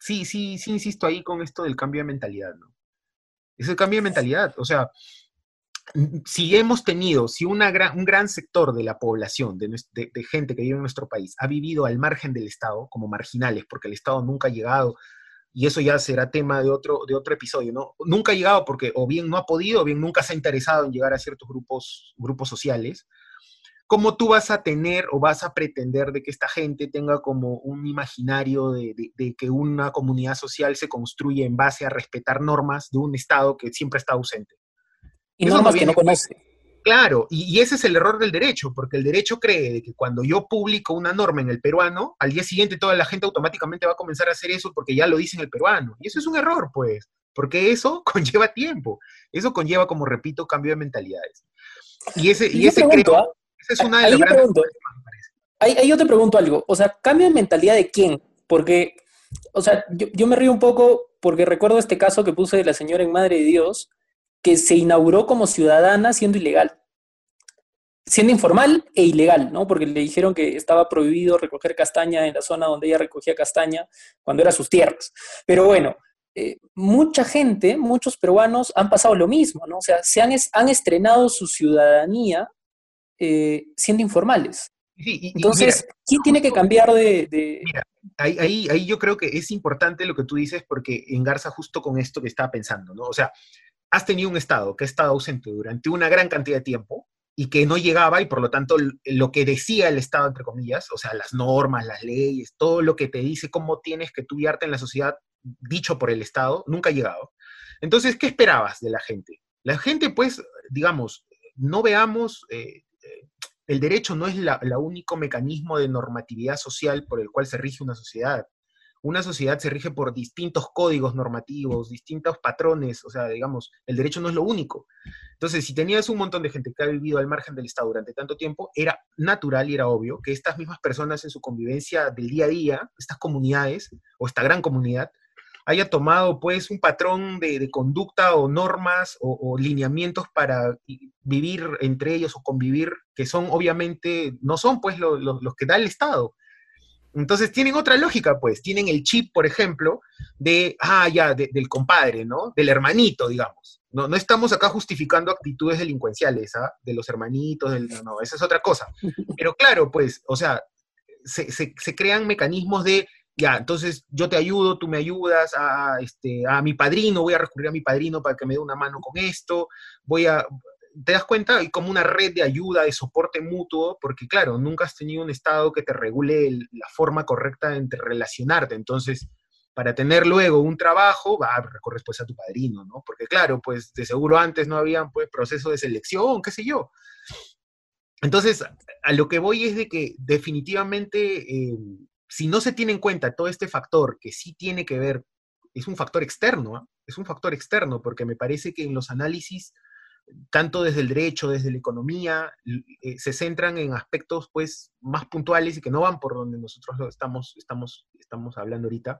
sí, sí, sí insisto ahí con esto del cambio de mentalidad, ¿no? Es el cambio de mentalidad, o sea, si hemos tenido, si una gran, un gran sector de la población, de, gente que vive en nuestro país, ha vivido al margen del Estado, como marginales, porque el Estado nunca ha llegado y eso ya será tema de otro, de otro episodio, ¿no? Nunca ha llegado porque o bien no ha podido o bien nunca se ha interesado en llegar a ciertos grupos, grupos sociales. ¿cómo tú vas a tener o vas a pretender de que esta gente tenga como un imaginario de, que una comunidad social se construye en base a respetar normas de un Estado que siempre está ausente? Y normas que no conoce. Claro, y, ese es el error del derecho, porque el derecho cree que cuando yo publico una norma en el peruano, al día siguiente toda la gente automáticamente va a comenzar a hacer eso porque ya lo dice en el peruano. Y eso es un error, pues, porque eso conlleva tiempo. Eso conlleva, como repito, cambio de mentalidades. Y ese, y, ese creo, esa es una de las grandes ahí, yo te pregunto algo, o sea, cambio de mentalidad de quién? Porque, o sea, yo, yo me río un poco porque recuerdo este caso que puse de la señora en Madre de Dios, que se inauguró como ciudadana siendo ilegal. Siendo informal e ilegal, ¿no? Porque le dijeron que estaba prohibido recoger castaña en la zona donde ella recogía castaña cuando era sus tierras. Pero bueno, eh, mucha gente, muchos peruanos han pasado lo mismo, ¿no? O sea, se han, han estrenado su ciudadanía eh, siendo informales. Entonces, ¿quién tiene que cambiar de...? Mira, ahí, ahí, ahí, yo creo que es importante lo que tú dices porque engarza justo con esto que estaba pensando, ¿no? O sea, has tenido un Estado que ha estado ausente durante una gran cantidad de tiempo y que no llegaba y por lo tanto lo que decía el Estado, entre comillas, o sea, las normas, las leyes, todo lo que te dice cómo tienes que tú en la sociedad dicho por el Estado, nunca ha llegado. Entonces, ¿qué esperabas de la gente? La gente, pues, digamos, no veamos, eh, eh, el derecho no es el único mecanismo de normatividad social por el cual se rige una sociedad una sociedad se rige por distintos códigos normativos, distintos patrones, o sea, digamos, el derecho no es lo único. Entonces, si tenías un montón de gente que ha vivido al margen del Estado durante tanto tiempo, era natural y era obvio que estas mismas personas en su convivencia del día a día, estas comunidades o esta gran comunidad, haya tomado pues un patrón de, conducta o normas o, lineamientos para vivir entre ellos o convivir, que son obviamente, no son pues los que da el Estado, entonces tienen otra lógica, pues. Tienen el chip, por ejemplo, de, ah, ya, del compadre, ¿no? Del hermanito, digamos. No, no estamos acá justificando actitudes delincuenciales, ¿ah? De los hermanitos, del, no, no, esa es otra cosa. Pero claro, pues, o sea, se, crean mecanismos de, ya, entonces yo te ayudo, tú me ayudas, a, este, a mi padrino, voy a recurrir a mi padrino para que me dé una mano con esto, voy a, te das cuenta, hay como una red de ayuda, de soporte mutuo, porque claro, nunca has tenido un Estado que te regule la forma correcta entre relacionarte. Entonces, para tener luego un trabajo, va, recorres pues a tu padrino, ¿no? Porque claro, pues de seguro antes no había pues proceso de selección, qué sé yo. Entonces, a lo que voy es de que definitivamente, eh, si no se tiene en cuenta todo este factor que sí tiene que ver, es un factor externo, ¿ah? es un factor externo, porque me parece que en los análisis tanto desde el derecho, desde la economía, eh, se centran en aspectos pues más puntuales y que no van por donde nosotros estamos, estamos, estamos hablando ahorita,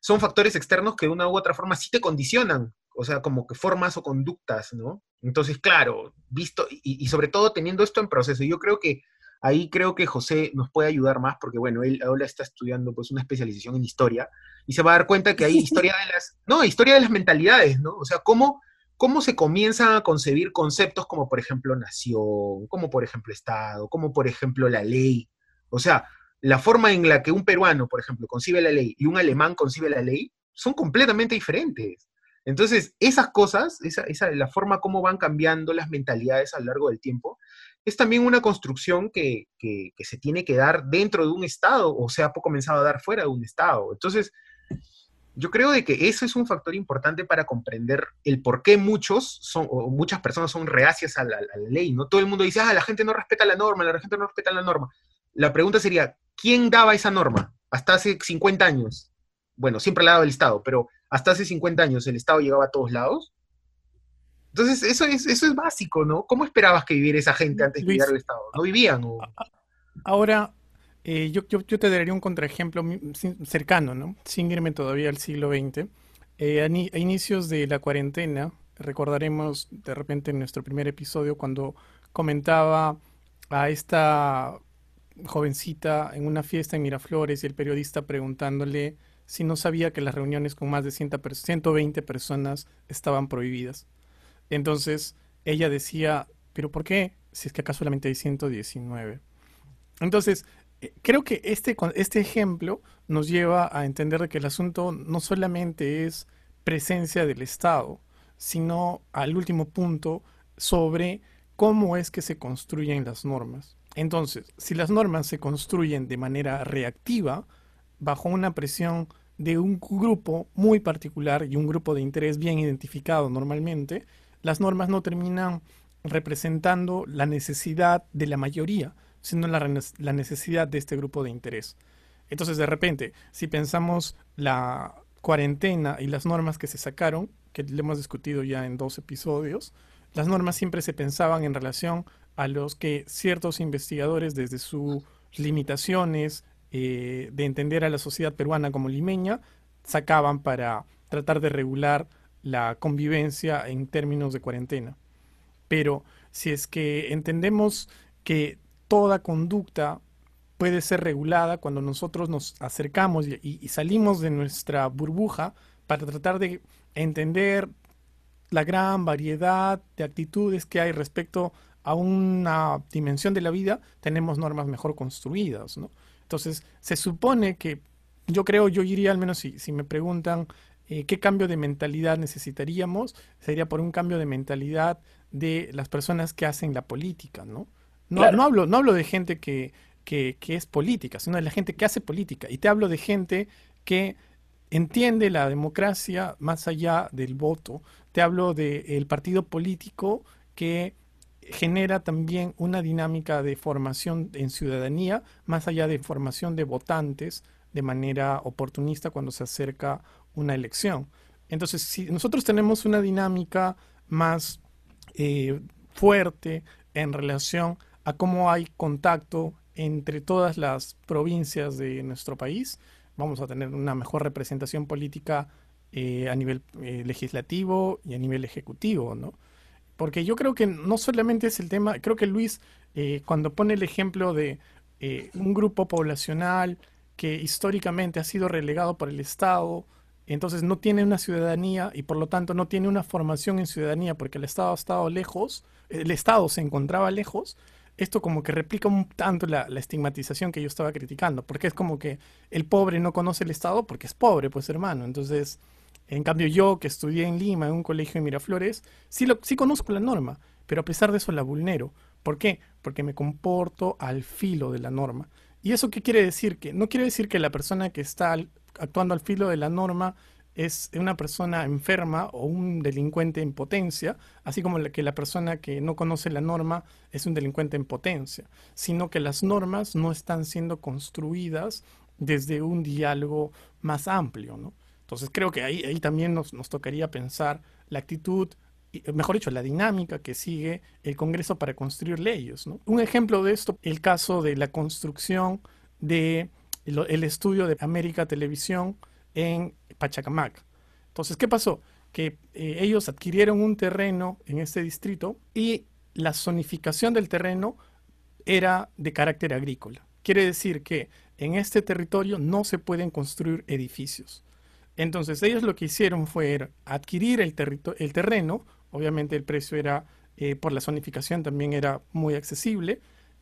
son factores externos que de una u otra forma sí te condicionan, o sea, como que formas o conductas, ¿no? Entonces, claro, visto, y, sobre todo teniendo esto en proceso, yo creo que ahí creo que José nos puede ayudar más porque, bueno, él ahora está estudiando pues una especialización en historia y se va a dar cuenta que hay historia de las, no, historia de las mentalidades, ¿no? O sea, cómo cómo se comienzan a concebir conceptos como, por ejemplo, nación, como, por ejemplo, Estado, como, por ejemplo, la ley. O sea, la forma en la que un peruano, por ejemplo, concibe la ley y un alemán concibe la ley son completamente diferentes. Entonces, esas cosas, esa, esa, la forma como van cambiando las mentalidades a lo largo del tiempo, es también una construcción que, que, que se tiene que dar dentro de un Estado o se ha comenzado a dar fuera de un Estado. Entonces, yo creo de que eso es un factor importante para comprender el por qué muchos son, o muchas personas son reacias a la, ley, ¿no? Todo el mundo dice, ah, la gente no respeta la norma, la gente no respeta la norma. La pregunta sería, ¿quién daba esa norma? Hasta hace 50 años. Bueno, siempre la dado el Estado, pero hasta hace 50 años el Estado llegaba a todos lados. Entonces, eso es, eso es básico, ¿no? ¿Cómo esperabas que viviera esa gente antes de llegar al Estado? ¿No vivían? Ahora, eh, yo, yo, te daría un contraejemplo cercano, ¿no? Sin irme todavía al siglo XX. Eh, a, inicios de la cuarentena, recordaremos de repente en nuestro primer episodio cuando comentaba a esta jovencita en una fiesta en Miraflores y el periodista preguntándole si no sabía que las reuniones con más de 120 personas estaban prohibidas. Entonces ella decía, ¿pero por qué? Si es que acá solamente hay 119. Entonces, creo que este, este ejemplo nos lleva a entender que el asunto no solamente es presencia del Estado, sino al último punto sobre cómo es que se construyen las normas. Entonces, si las normas se construyen de manera reactiva, bajo una presión de un grupo muy particular y un grupo de interés bien identificado normalmente, las normas no terminan representando la necesidad de la mayoría, sino la, necesidad de este grupo de interés. Entonces, de repente, si pensamos la cuarentena y las normas que se sacaron, que le hemos discutido ya en dos episodios, las normas siempre se pensaban en relación a los que ciertos investigadores desde sus limitaciones eh, de entender a la sociedad peruana como limeña sacaban para tratar de regular la convivencia en términos de cuarentena. Pero si es que entendemos que toda conducta puede ser regulada cuando nosotros nos acercamos y, salimos de nuestra burbuja para tratar de entender la gran variedad de actitudes que hay respecto a una dimensión de la vida, tenemos normas mejor construidas, Entonces, se supone que, yo creo, yo iría al menos si, si me preguntan eh, qué cambio de mentalidad necesitaríamos, sería por un cambio de mentalidad de las personas que hacen la política, ¿no? No, no, hablo, no hablo de gente que, que, es política, sino de la gente que hace política. Y te hablo de gente que entiende la democracia más allá del voto. Te hablo del partido político que genera también una dinámica de formación en ciudadanía, más allá de formación de votantes de manera oportunista cuando se acerca una elección. Entonces, si nosotros tenemos una dinámica más eh, fuerte en relación a cómo hay contacto entre todas las provincias de nuestro país, vamos a tener una mejor representación política eh, a nivel eh, legislativo y a nivel ejecutivo, ¿no? Porque yo creo que no solamente es el tema, creo que Luis, eh, cuando pone el ejemplo de un grupo poblacional que históricamente ha sido relegado por el Estado, entonces no tiene una ciudadanía y por lo tanto no tiene una formación en ciudadanía porque el Estado ha estado lejos, el Estado se encontraba lejos, esto como que replica un tanto la, estigmatización que yo estaba criticando, porque es como que el pobre no conoce el Estado porque es pobre, pues hermano. Entonces, en cambio yo que estudié en Lima, en un colegio de Miraflores, sí, lo, sí conozco la norma, pero a pesar de eso la vulnero. ¿Por qué? Porque me comporto al filo de la norma. ¿Y eso qué quiere decir? Que no quiere decir que la persona que está actuando al filo de la norma es una persona enferma o un delincuente en potencia, así como que la persona que no conoce la norma es un delincuente en potencia, sino que las normas no están siendo construidas desde un diálogo más amplio, ¿no? Entonces creo que ahí, ahí también nos, nos tocaría pensar la actitud, mejor dicho, la dinámica que sigue el Congreso para construir leyes. ¿no? Un ejemplo de esto, el caso de la construcción de el estudio de América Televisión en Pachacamac. Entonces, ¿qué pasó? Que eh, ellos adquirieron un terreno en este distrito y la zonificación del terreno era de carácter agrícola. Quiere decir que en este territorio no se pueden construir edificios. Entonces ellos lo que hicieron fue adquirir el, el terreno, obviamente el precio era, eh, por la zonificación también era muy accesible,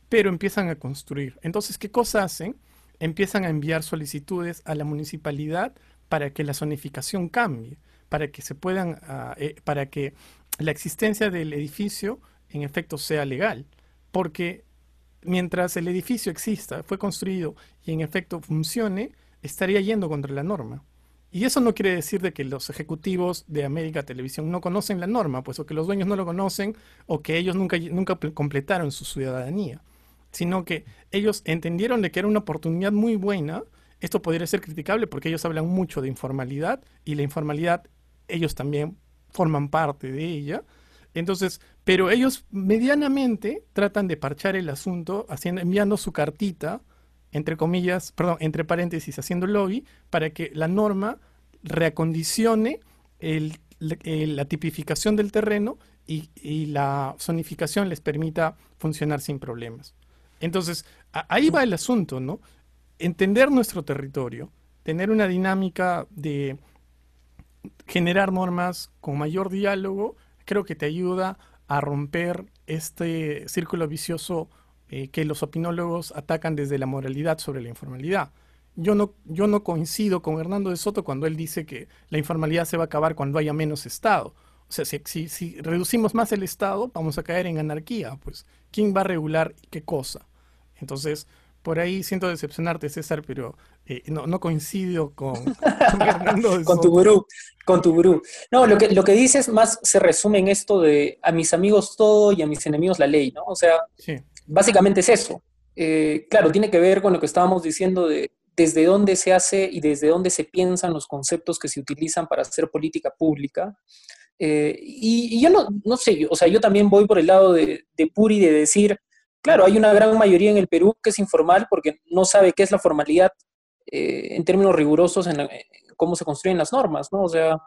pero empiezan a construir. Entonces, ¿qué cosa hacen? Empiezan a enviar solicitudes a la municipalidad para que la zonificación cambie, para que se puedan, ah, eh, para que la existencia del edificio en efecto sea legal, porque mientras el edificio exista, fue construido y en efecto funcione, estaría yendo contra la norma. Y eso no quiere decir de que los ejecutivos de América Televisión no conocen la norma, pues o que los dueños no lo conocen o que ellos nunca, nunca completaron su ciudadanía sino que ellos entendieron de que era una oportunidad muy buena. Esto podría ser criticable porque ellos hablan mucho de informalidad y la informalidad ellos también forman parte de ella. Entonces, pero ellos medianamente tratan de parchar el asunto haciendo, enviando su cartita, entre comillas, perdón, entre paréntesis, haciendo lobby, para que la norma reacondicione la tipificación del terreno y la zonificación les permita funcionar sin problemas. Entonces, ahí va el asunto, ¿no? Entender nuestro territorio, tener una dinámica de generar normas con mayor diálogo, creo que te ayuda a romper este círculo vicioso eh, que los opinólogos atacan desde la moralidad sobre la informalidad. Yo no, yo no coincido con Hernando de Soto cuando él dice que la informalidad se va a acabar cuando haya menos Estado. O sea, si, reducimos más el Estado, vamos a caer en anarquía. Pues, ¿quién va a regular qué cosa? Entonces, por ahí siento decepcionarte, César, pero eh, no, coincido con, con, con tu gurú, con tu gurú. No, lo que, lo que dices más se resume en esto de a mis amigos todo y a mis enemigos la ley, ¿no? O sea, básicamente es eso. Eh, claro, tiene que ver con lo que estábamos diciendo de desde dónde se hace y desde dónde se piensan los conceptos que se utilizan para hacer política pública. Eh, y, yo no, no sé, o sea, yo también voy por el lado de, de Puri de decir, Claro, hay una gran mayoría en el Perú que es informal porque no sabe qué es la formalidad eh, en términos rigurosos en, cómo se construyen las normas, ¿no? O sea,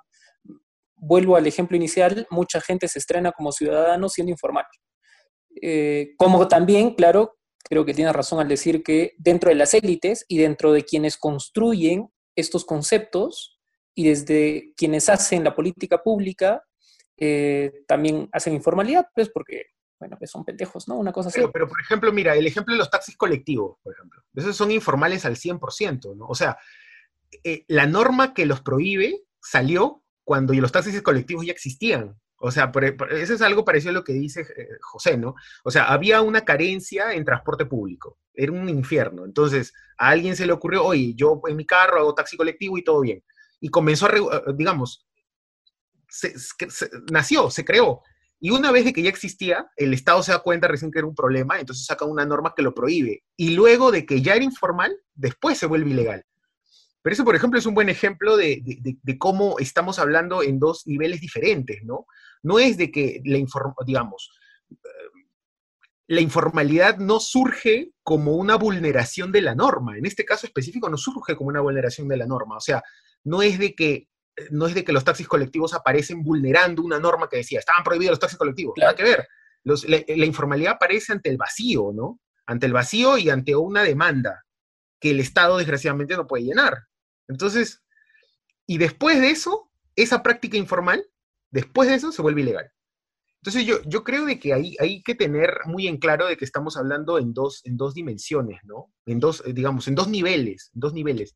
vuelvo al ejemplo inicial, mucha gente se estrena como ciudadano siendo informal. Eh, como también, claro, creo que tiene razón al decir que dentro de las élites y dentro de quienes construyen estos conceptos y desde quienes hacen la política pública, eh, también hacen informalidad, pues porque bueno, que son pendejos, ¿no? Una cosa así. Pero, por ejemplo, mira, el ejemplo de los taxis colectivos, por ejemplo. Esos son informales al 100%, ¿no? O sea, eh, la norma que los prohíbe salió cuando los taxis colectivos ya existían. O sea, eso es algo parecido a lo que dice eh, José, ¿no? O sea, había una carencia en transporte público. Era un infierno. Entonces, a alguien se le ocurrió, oye, yo en mi carro hago taxi colectivo y todo bien. Y comenzó a, digamos, nació, se creó. Y una vez de que ya existía, el Estado se da cuenta recién que era un problema, entonces saca una norma que lo prohíbe. Y luego de que ya era informal, después se vuelve ilegal. Pero eso, por ejemplo, es un buen ejemplo de, cómo estamos hablando en dos niveles diferentes, ¿no? No es de que la digamos, eh, la informalidad no surge como una vulneración de la norma. En este caso específico no surge como una vulneración de la norma. O sea, no es de que no es de que los taxis colectivos aparecen vulnerando una norma que decía, estaban prohibidos los taxis colectivos. Nada que ver. la, informalidad aparece ante el vacío, ¿no? Ante el vacío y ante una demanda que el Estado desgraciadamente no puede llenar. Entonces, y después de eso, esa práctica informal, después de eso se vuelve ilegal. Entonces yo, yo creo de que hay, hay que tener muy en claro de que estamos hablando en dos, en dos dimensiones, ¿no? En dos, eh, digamos, en dos niveles, en dos niveles.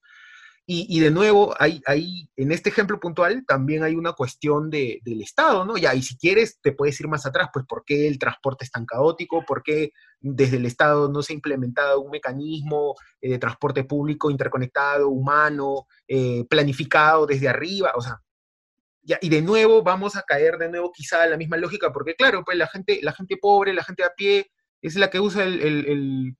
Y, de nuevo, hay, hay, en este ejemplo puntual también hay una cuestión de, del Estado, ¿no? Ya, y si quieres, te puedes ir más atrás, pues ¿por qué el transporte es tan caótico? ¿Por qué desde el Estado no se ha implementado un mecanismo eh, de transporte público interconectado, humano, eh, planificado desde arriba? O sea, ya, y de nuevo vamos a caer de nuevo quizá en la misma lógica, porque claro, pues la gente, la gente pobre, la gente a pie, es la que usa el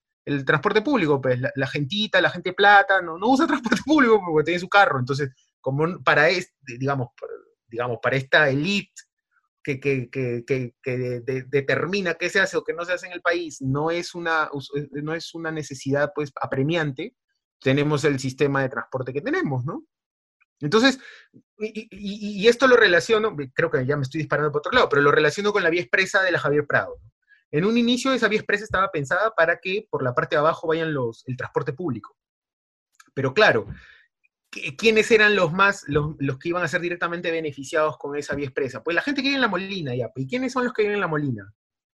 transporte público, pues la, gentita, la gente plata, no, no usa transporte público porque tiene su carro. Entonces, como para, este, digamos, digamos, para esta elite que, que, que, que determina qué se hace o qué no se hace en el país, no es una, no es una necesidad pues apremiante, tenemos el sistema de transporte que tenemos, ¿no? Entonces, y, y, esto lo relaciono, creo que ya me estoy disparando por otro lado, pero lo relaciono con la vía expresa de la Javier Prado. ¿no? En un inicio esa vía expresa estaba pensada para que por la parte de abajo vayan los, el transporte público. Pero claro, ¿quiénes eran los más, los, que iban a ser directamente beneficiados con esa vía expresa? Pues la gente que vive en La Molina, ya. ¿Y quiénes son los que viven en La Molina?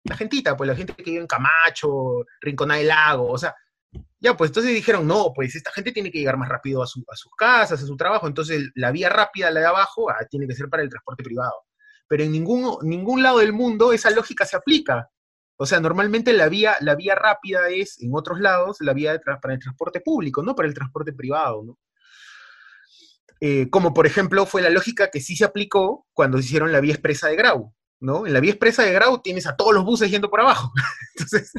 La gentita, pues la gente que vive en Camacho, Rinconá del Lago, o sea, ya, pues entonces dijeron, no, pues esta gente tiene que llegar más rápido a, sus casas, a su trabajo, entonces la vía rápida, la de abajo, ah, tiene que ser para el transporte privado. Pero en ningún, ningún lado del mundo esa lógica se aplica. O sea, normalmente la vía, la vía rápida es, en otros lados, la vía para el transporte público, no para el transporte privado, ¿no? Eh, como por ejemplo fue la lógica que sí se aplicó cuando hicieron la vía expresa de Grau, ¿no? En la vía expresa de Grau tienes a todos los buses yendo por abajo. entonces,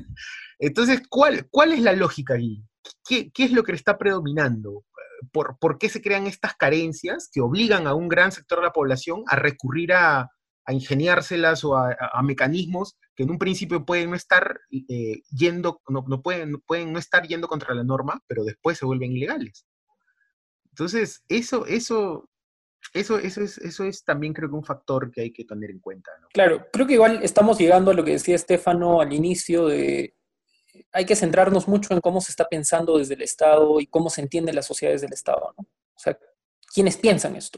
entonces ¿cuál, ¿cuál es la lógica ahí? ¿Qué, es lo que está predominando? ¿Por, ¿Por, qué se crean estas carencias que obligan a un gran sector de la población a recurrir a, a ingeniárselas o a, mecanismos que en un principio pueden no estar eh, yendo, no, pueden, pueden no estar yendo contra la norma, pero después se vuelven ilegales. Entonces, eso, eso, eso, eso, es, eso es también creo que un factor que hay que tener en cuenta. Claro, creo que igual estamos llegando a lo que decía Estefano al inicio de hay que centrarnos mucho en cómo se está pensando desde el Estado y cómo se entiende las sociedades del Estado, ¿no? O sea, ¿quiénes piensan esto?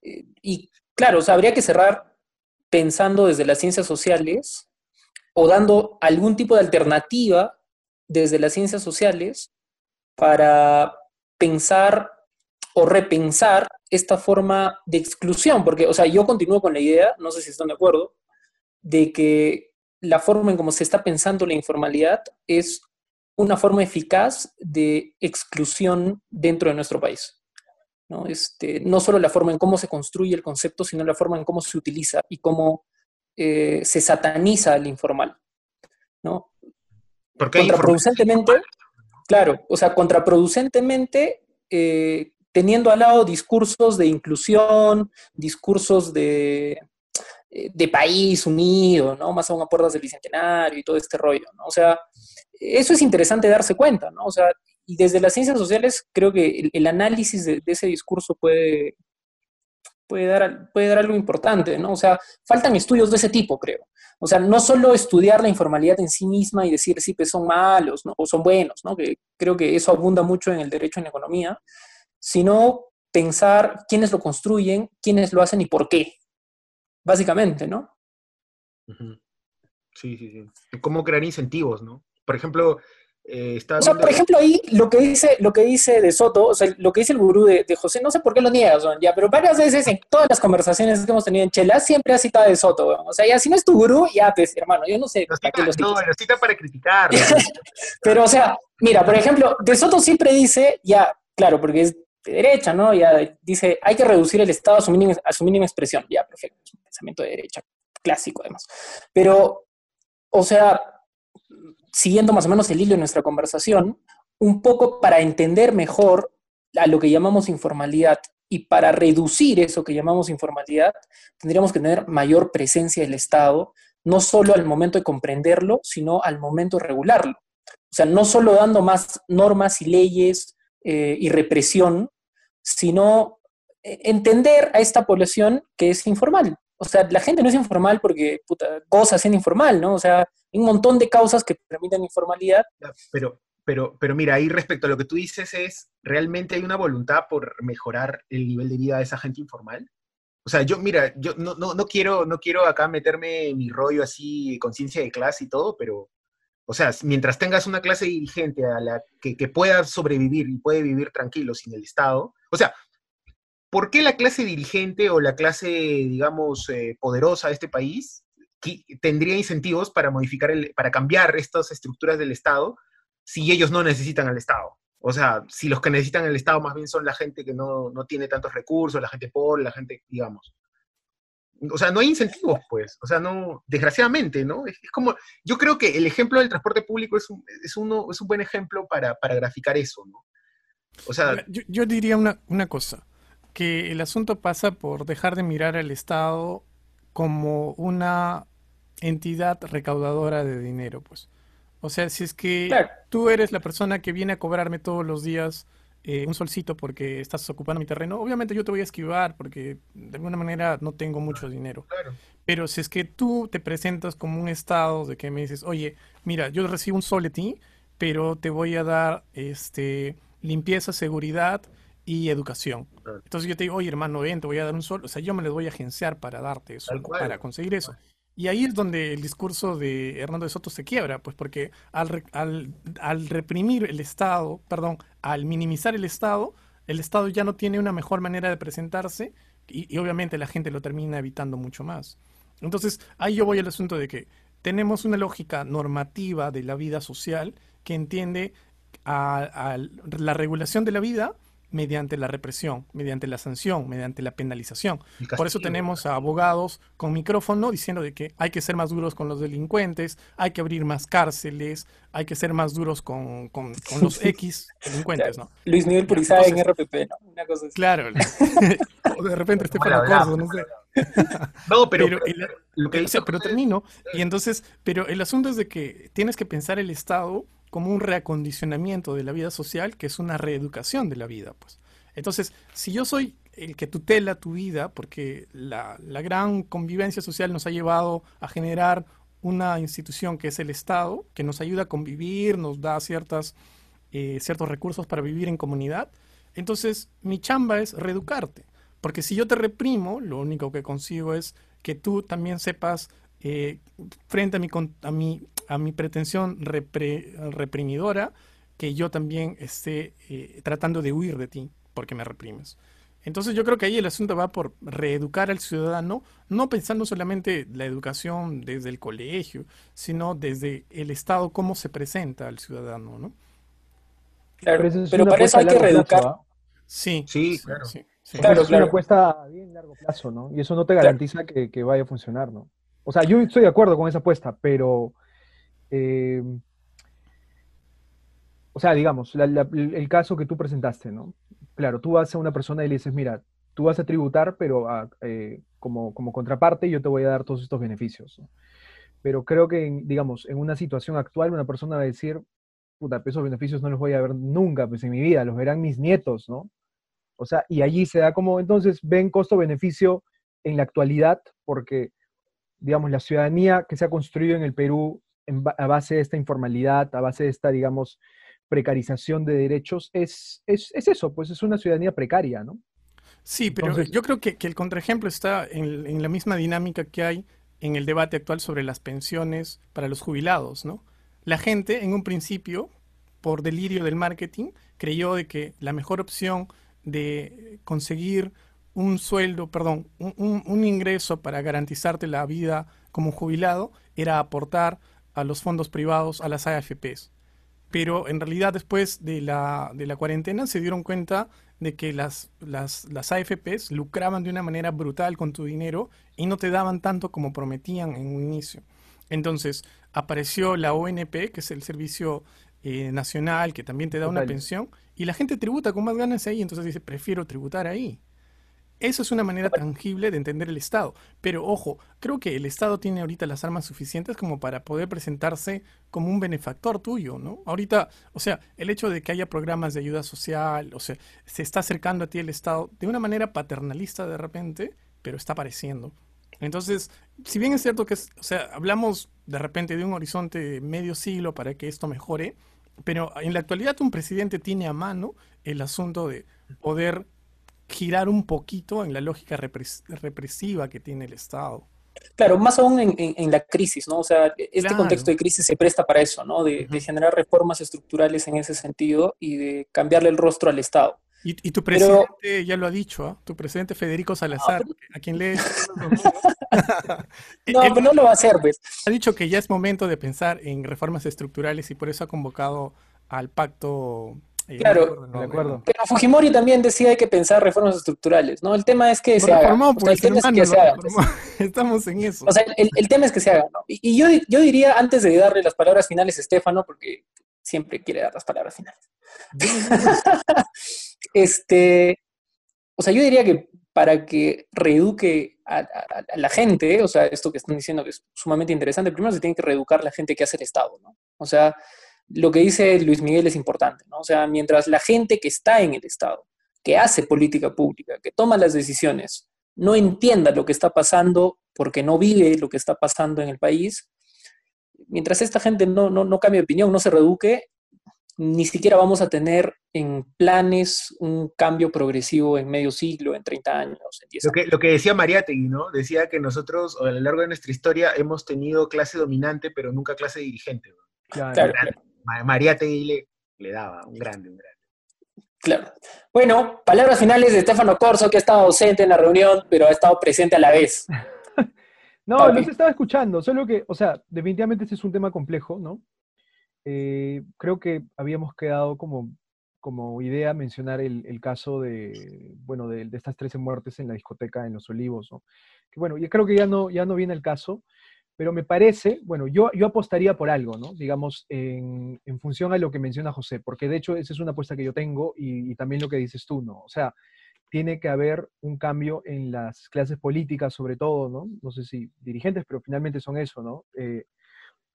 Eh, y Claro, o sea, habría que cerrar pensando desde las ciencias sociales o dando algún tipo de alternativa desde las ciencias sociales para pensar o repensar esta forma de exclusión, porque, o sea, yo continúo con la idea, no sé si están de acuerdo, de que la forma en cómo se está pensando la informalidad es una forma eficaz de exclusión dentro de nuestro país. ¿No? Este, no solo la forma en cómo se construye el concepto, sino la forma en cómo se utiliza y cómo eh, se sataniza el informal. ¿no? Porque contraproducentemente, claro, o sea, contraproducentemente, eh, teniendo al lado discursos de inclusión, discursos de, eh, de país unido, ¿no? Más aún a puertas del bicentenario y todo este rollo, ¿no? O sea, eso es interesante darse cuenta, ¿no? O sea, y desde las ciencias sociales creo que el, análisis de, ese discurso puede, puede, dar, puede dar algo importante, ¿no? O sea, faltan estudios de ese tipo, creo. O sea, no solo estudiar la informalidad en sí misma y decir si pues son malos ¿no? o son buenos, ¿no? Que creo que eso abunda mucho en el derecho en economía, sino pensar quiénes lo construyen, quiénes lo hacen y por qué, básicamente, ¿no? Sí, sí, sí. Cómo crear incentivos, ¿no? Por ejemplo, eh, o sea, por ejemplo, ahí lo que dice, lo que dice de Soto, o sea, lo que dice el gurú de, José, no sé por qué lo niegas, ya, pero varias veces en todas las conversaciones que hemos tenido en Chela siempre ha citado de Soto, o sea, ya si no es tu gurú, ya pues, hermano, yo no sé. no, lo cita para criticar. pero, o sea, mira, por ejemplo, de Soto siempre dice, ya, claro, porque es de derecha, ¿no? Ya dice, hay que reducir el Estado a su mínima, a su mínima expresión, ya, perfecto, es un pensamiento de derecha, clásico además. Pero, o sea, siguiendo más o menos el hilo de nuestra conversación, un poco para entender mejor a lo que llamamos informalidad y para reducir eso que llamamos informalidad, tendríamos que tener mayor presencia del Estado, no solo al momento de comprenderlo, sino al momento de regularlo. O sea, no solo dando más normas y leyes eh, y represión, sino eh, entender a esta población que es informal. O sea, la gente no es informal porque, puta, goza siendo informal, ¿no? O sea, un montón de causas que permiten informalidad. Pero, pero, pero mira, ahí respecto a lo que tú dices es, ¿realmente hay una voluntad por mejorar el nivel de vida de esa gente informal? O sea, yo, mira, yo no, no, no quiero, no quiero acá meterme en mi rollo así, conciencia de clase y todo, pero, o sea, mientras tengas una clase dirigente a la que, que pueda sobrevivir y puede vivir tranquilo sin el Estado, o sea, ¿por qué la clase dirigente o la clase, digamos, eh, poderosa de este país tendría incentivos para modificar, el, para cambiar estas estructuras del Estado si ellos no necesitan al Estado? O sea, si los que necesitan el Estado más bien son la gente que no, tiene tantos recursos, la gente pobre, la gente, digamos. O sea, no hay incentivos, pues. O sea, no, desgraciadamente, ¿no? Es, como, yo creo que el ejemplo del transporte público es un, es uno, es un buen ejemplo para, graficar eso, ¿no? O sea... Yo, diría una, una cosa que el asunto pasa por dejar de mirar al Estado como una entidad recaudadora de dinero, pues. O sea, si es que tú eres la persona que viene a cobrarme todos los días eh, un solcito porque estás ocupando mi terreno, obviamente yo te voy a esquivar porque de alguna manera no tengo mucho dinero. Pero si es que tú te presentas como un estado de que me dices, oye, mira, yo recibo un sol de ti, pero te voy a dar este limpieza, seguridad, y educación. Entonces yo te digo, oye hermano, ven, te voy a dar un sol, o sea, yo me les voy a agenciar para darte eso, para conseguir eso. Y ahí es donde el discurso de Hernando de Soto se quiebra, pues porque al, al, al reprimir el Estado, perdón, al minimizar el Estado, el Estado ya no tiene una mejor manera de presentarse y, y, obviamente la gente lo termina evitando mucho más. Entonces ahí yo voy al asunto de que tenemos una lógica normativa de la vida social que entiende a, a la regulación de la vida mediante la represión, mediante la sanción, mediante la penalización. Por eso tenemos a abogados con micrófono diciendo de que hay que ser más duros con los delincuentes, hay que abrir más cárceles, hay que ser más duros con, con, los X delincuentes, ¿no? Luis Miguel Purizaga en RPP, ¿no? Una cosa así. Claro. de repente esté para acuerdo, no sé. No, pero, pero termino. Y entonces, pero el asunto es de que tienes que pensar el Estado como un reacondicionamiento de la vida social, que es una reeducación de la vida. Pues. Entonces, si yo soy el que tutela tu vida, porque la, gran convivencia social nos ha llevado a generar una institución que es el Estado, que nos ayuda a convivir, nos da ciertas, eh, ciertos recursos para vivir en comunidad, entonces mi chamba es reeducarte. Porque si yo te reprimo, lo único que consigo es que tú también sepas, eh, frente a mi, a mi a mi pretensión reprimidora que yo también esté eh, tratando de huir de ti porque me reprimes. Entonces yo creo que ahí el asunto va por reeducar al ciudadano, no pensando solamente la educación desde el colegio, sino desde el Estado, cómo se presenta al ciudadano, ¿no? Claro, pero, para eso hay que reeducar. ¿ah? Sí, sí, claro. Sí, Claro, es una apuesta a bien largo plazo, ¿no? Y eso no te garantiza que, vaya a funcionar, ¿no? O sea, yo estoy de acuerdo con esa apuesta, pero... Eh, o sea, digamos, el caso que tú presentaste, ¿no? Claro, tú vas a una persona y le dices, mira, tú vas a tributar, pero ah, eh, como, como, contraparte yo te voy a dar todos estos beneficios. Pero creo que, digamos, en una situación actual una persona va a decir, puta, esos beneficios no los voy a ver nunca, pues en mi vida, los verán mis nietos, ¿no? O sea, y allí se da como, entonces, ven costo-beneficio en la actualidad, porque, digamos, la ciudadanía que se ha construido en el Perú a base de esta informalidad, a base de esta, digamos, precarización de derechos, es, es, eso, pues es una ciudadanía precaria, ¿no? Sí, pero yo creo que, el contraejemplo está en, en, la misma dinámica que hay en el debate actual sobre las pensiones para los jubilados, ¿no? La gente, en un principio, por delirio del marketing, creyó de que la mejor opción de conseguir un sueldo, perdón, un, un ingreso para garantizarte la vida como jubilado era aportar a los fondos privados, a las AFPs pero en realidad después de la, de la cuarentena se dieron cuenta de que las, las, las, AFPs lucraban de una manera brutal con tu dinero y no te daban tanto como prometían en un inicio. Entonces apareció la ONP, que es el servicio eh, nacional, que también te da una pensión, y la gente tributa con más ganas ahí, entonces dice, prefiero tributar ahí. Eso es una manera tangible de entender el Estado. Pero ojo, creo que el Estado tiene ahorita las armas suficientes como para poder presentarse como un benefactor tuyo, ¿no? Ahorita, o sea, el hecho de que haya programas de ayuda social, o sea, se está acercando a ti el Estado de una manera paternalista de repente, pero está apareciendo. Entonces, si bien es cierto que, o sea, hablamos de repente de un horizonte de medio siglo para que esto mejore, pero en la actualidad un presidente tiene a mano el asunto de poder girar un poquito en la lógica represiva que tiene el Estado. Claro, más aún en, la crisis, ¿no? O sea, este contexto de crisis se presta para eso, ¿no? De, generar reformas estructurales en ese sentido y de cambiarle el rostro al Estado. Y, tu presidente ya lo ha dicho, ¿ah? tu presidente Federico Salazar, a quien le... no, pero no lo va a hacer, pues. Ha dicho que ya es momento de pensar en reformas estructurales y por eso ha convocado al pacto Claro, acuerdo. pero Fujimori también decía hay que pensar reformas estructurales, ¿no? El tema es que se haga. el tema es que se haga. Pues. Estamos en eso. O sea, el, tema es que se haga, ¿no? Y, yo, yo diría, antes de darle las palabras finales a Estefano, porque siempre quiere dar las palabras finales. este, o sea, yo diría que para que reeduque a, la gente, o sea, esto que están diciendo que es sumamente interesante, primero se tiene que reeducar la gente que hace el Estado, ¿no? O sea, lo que dice Luis Miguel es importante, ¿no? O sea, mientras la gente que está en el Estado, que hace política pública, que toma las decisiones, no entienda lo que está pasando porque no vive lo que está pasando en el país, mientras esta gente no, no, cambie de opinión, no se reduque, ni siquiera vamos a tener en planes un cambio progresivo en medio siglo, en 30 años, en 10 años. Lo que, lo que decía Mariátegui, ¿no? Decía que nosotros a lo largo de nuestra historia hemos tenido clase dominante, pero nunca clase dirigente. Claro. María le, le daba, un grande, un grande. Claro. Bueno, palabras finales de Estefano Corso, que ha estado ausente en la reunión, pero ha estado presente a la vez. no, no se estaba escuchando, solo que, o sea, definitivamente este es un tema complejo, ¿no? Eh, creo que habíamos quedado como, como idea mencionar el, caso de, bueno, de, de, estas 13 muertes en la discoteca en Los Olivos, ¿no? Que bueno, yo creo que ya no, ya no viene el caso, pero me parece, bueno, yo, yo apostaría por algo, ¿no? Digamos, en, función a lo que menciona José, porque de hecho esa es una apuesta que yo tengo y, también lo que dices tú, ¿no? O sea, tiene que haber un cambio en las clases políticas, sobre todo, ¿no? No sé si dirigentes, pero finalmente son eso, ¿no? Eh,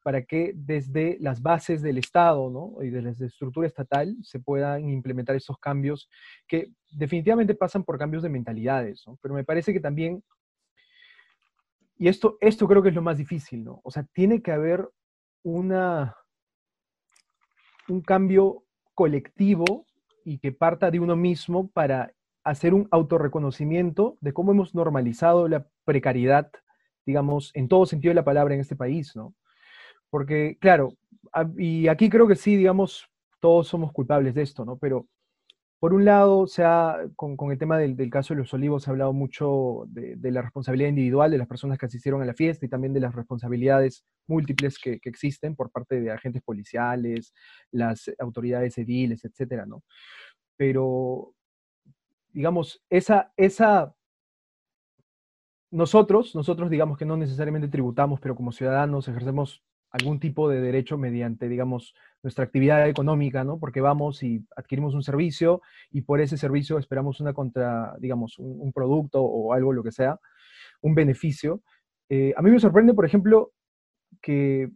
para que desde las bases del Estado ¿no? y desde la estructura estatal se puedan implementar esos cambios que definitivamente pasan por cambios de mentalidades, ¿no? pero me parece que también y esto, esto creo que es lo más difícil, ¿no? O sea, tiene que haber una, un cambio colectivo y que parta de uno mismo para hacer un autorreconocimiento de cómo hemos normalizado la precariedad, digamos, en todo sentido de la palabra en este país, ¿no? Porque, claro, y aquí creo que sí, digamos, todos somos culpables de esto, ¿no? Pero por un lado, se con, con, el tema del, caso de los olivos, se ha hablado mucho de, de, la responsabilidad individual de las personas que asistieron a la fiesta y también de las responsabilidades múltiples que, que existen por parte de agentes policiales, las autoridades civiles, etcétera, ¿no? Pero, digamos, esa, esa nosotros, nosotros digamos que no necesariamente tributamos, pero como ciudadanos ejercemos algún tipo de derecho mediante, digamos, nuestra actividad económica, ¿no? Porque vamos y adquirimos un servicio y por ese servicio esperamos una contra, digamos, un, producto o algo, lo que sea, un beneficio. Eh, a mí me sorprende, por ejemplo, que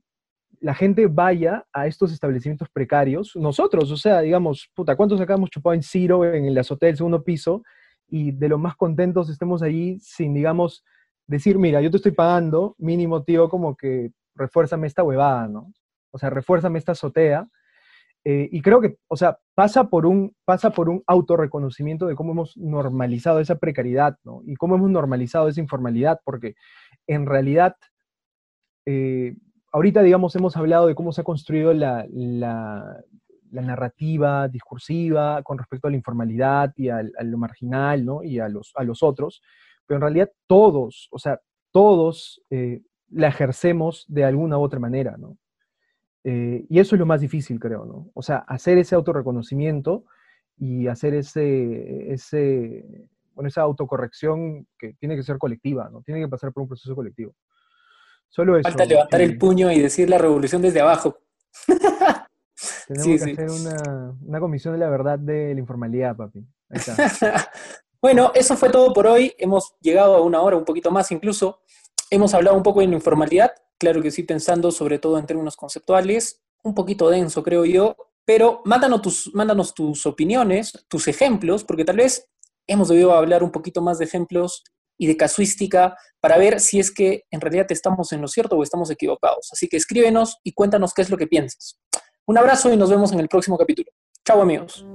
la gente vaya a estos establecimientos precarios. Nosotros, o sea, digamos, puta, ¿cuántos sacamos chupado en Ciro en el azotea del segundo piso? Y de lo más contentos estemos allí sin, digamos, decir, mira, yo te estoy pagando, mínimo, tío, como que refuérzame esta huevada, ¿no? O sea, refuérzame esta azotea. Eh, y creo que, o sea, pasa por, un, pasa por un autorreconocimiento de cómo hemos normalizado esa precariedad, ¿no? Y cómo hemos normalizado esa informalidad, porque en realidad, eh, ahorita, digamos, hemos hablado de cómo se ha construido la, la, narrativa discursiva con respecto a la informalidad y a, lo marginal, ¿no? Y a los, a los otros, pero en realidad todos, o sea, todos eh, la ejercemos de alguna u otra manera, ¿no? Eh, y eso es lo más difícil, creo, ¿no? O sea, hacer ese autorreconocimiento y hacer ese, ese, bueno, esa autocorrección que tiene que ser colectiva, ¿no? Tiene que pasar por un proceso colectivo. Solo eso. Falta levantar el puño y decir la revolución desde abajo. Tenemos que hacer una, una, comisión de la verdad de la informalidad, papi. Ahí está. bueno, eso fue todo por hoy. Hemos llegado a una hora, un poquito más incluso. Hemos hablado un poco de informalidad, claro que sí, pensando sobre todo en términos conceptuales, un poquito denso, creo yo, pero mándanos tus, mándanos tus opiniones, tus ejemplos, porque tal vez hemos debido hablar un poquito más de ejemplos y de casuística para ver si es que en realidad estamos en lo cierto o estamos equivocados. Así que escríbenos y cuéntanos qué es lo que piensas. Un abrazo y nos vemos en el próximo capítulo. Chao amigos.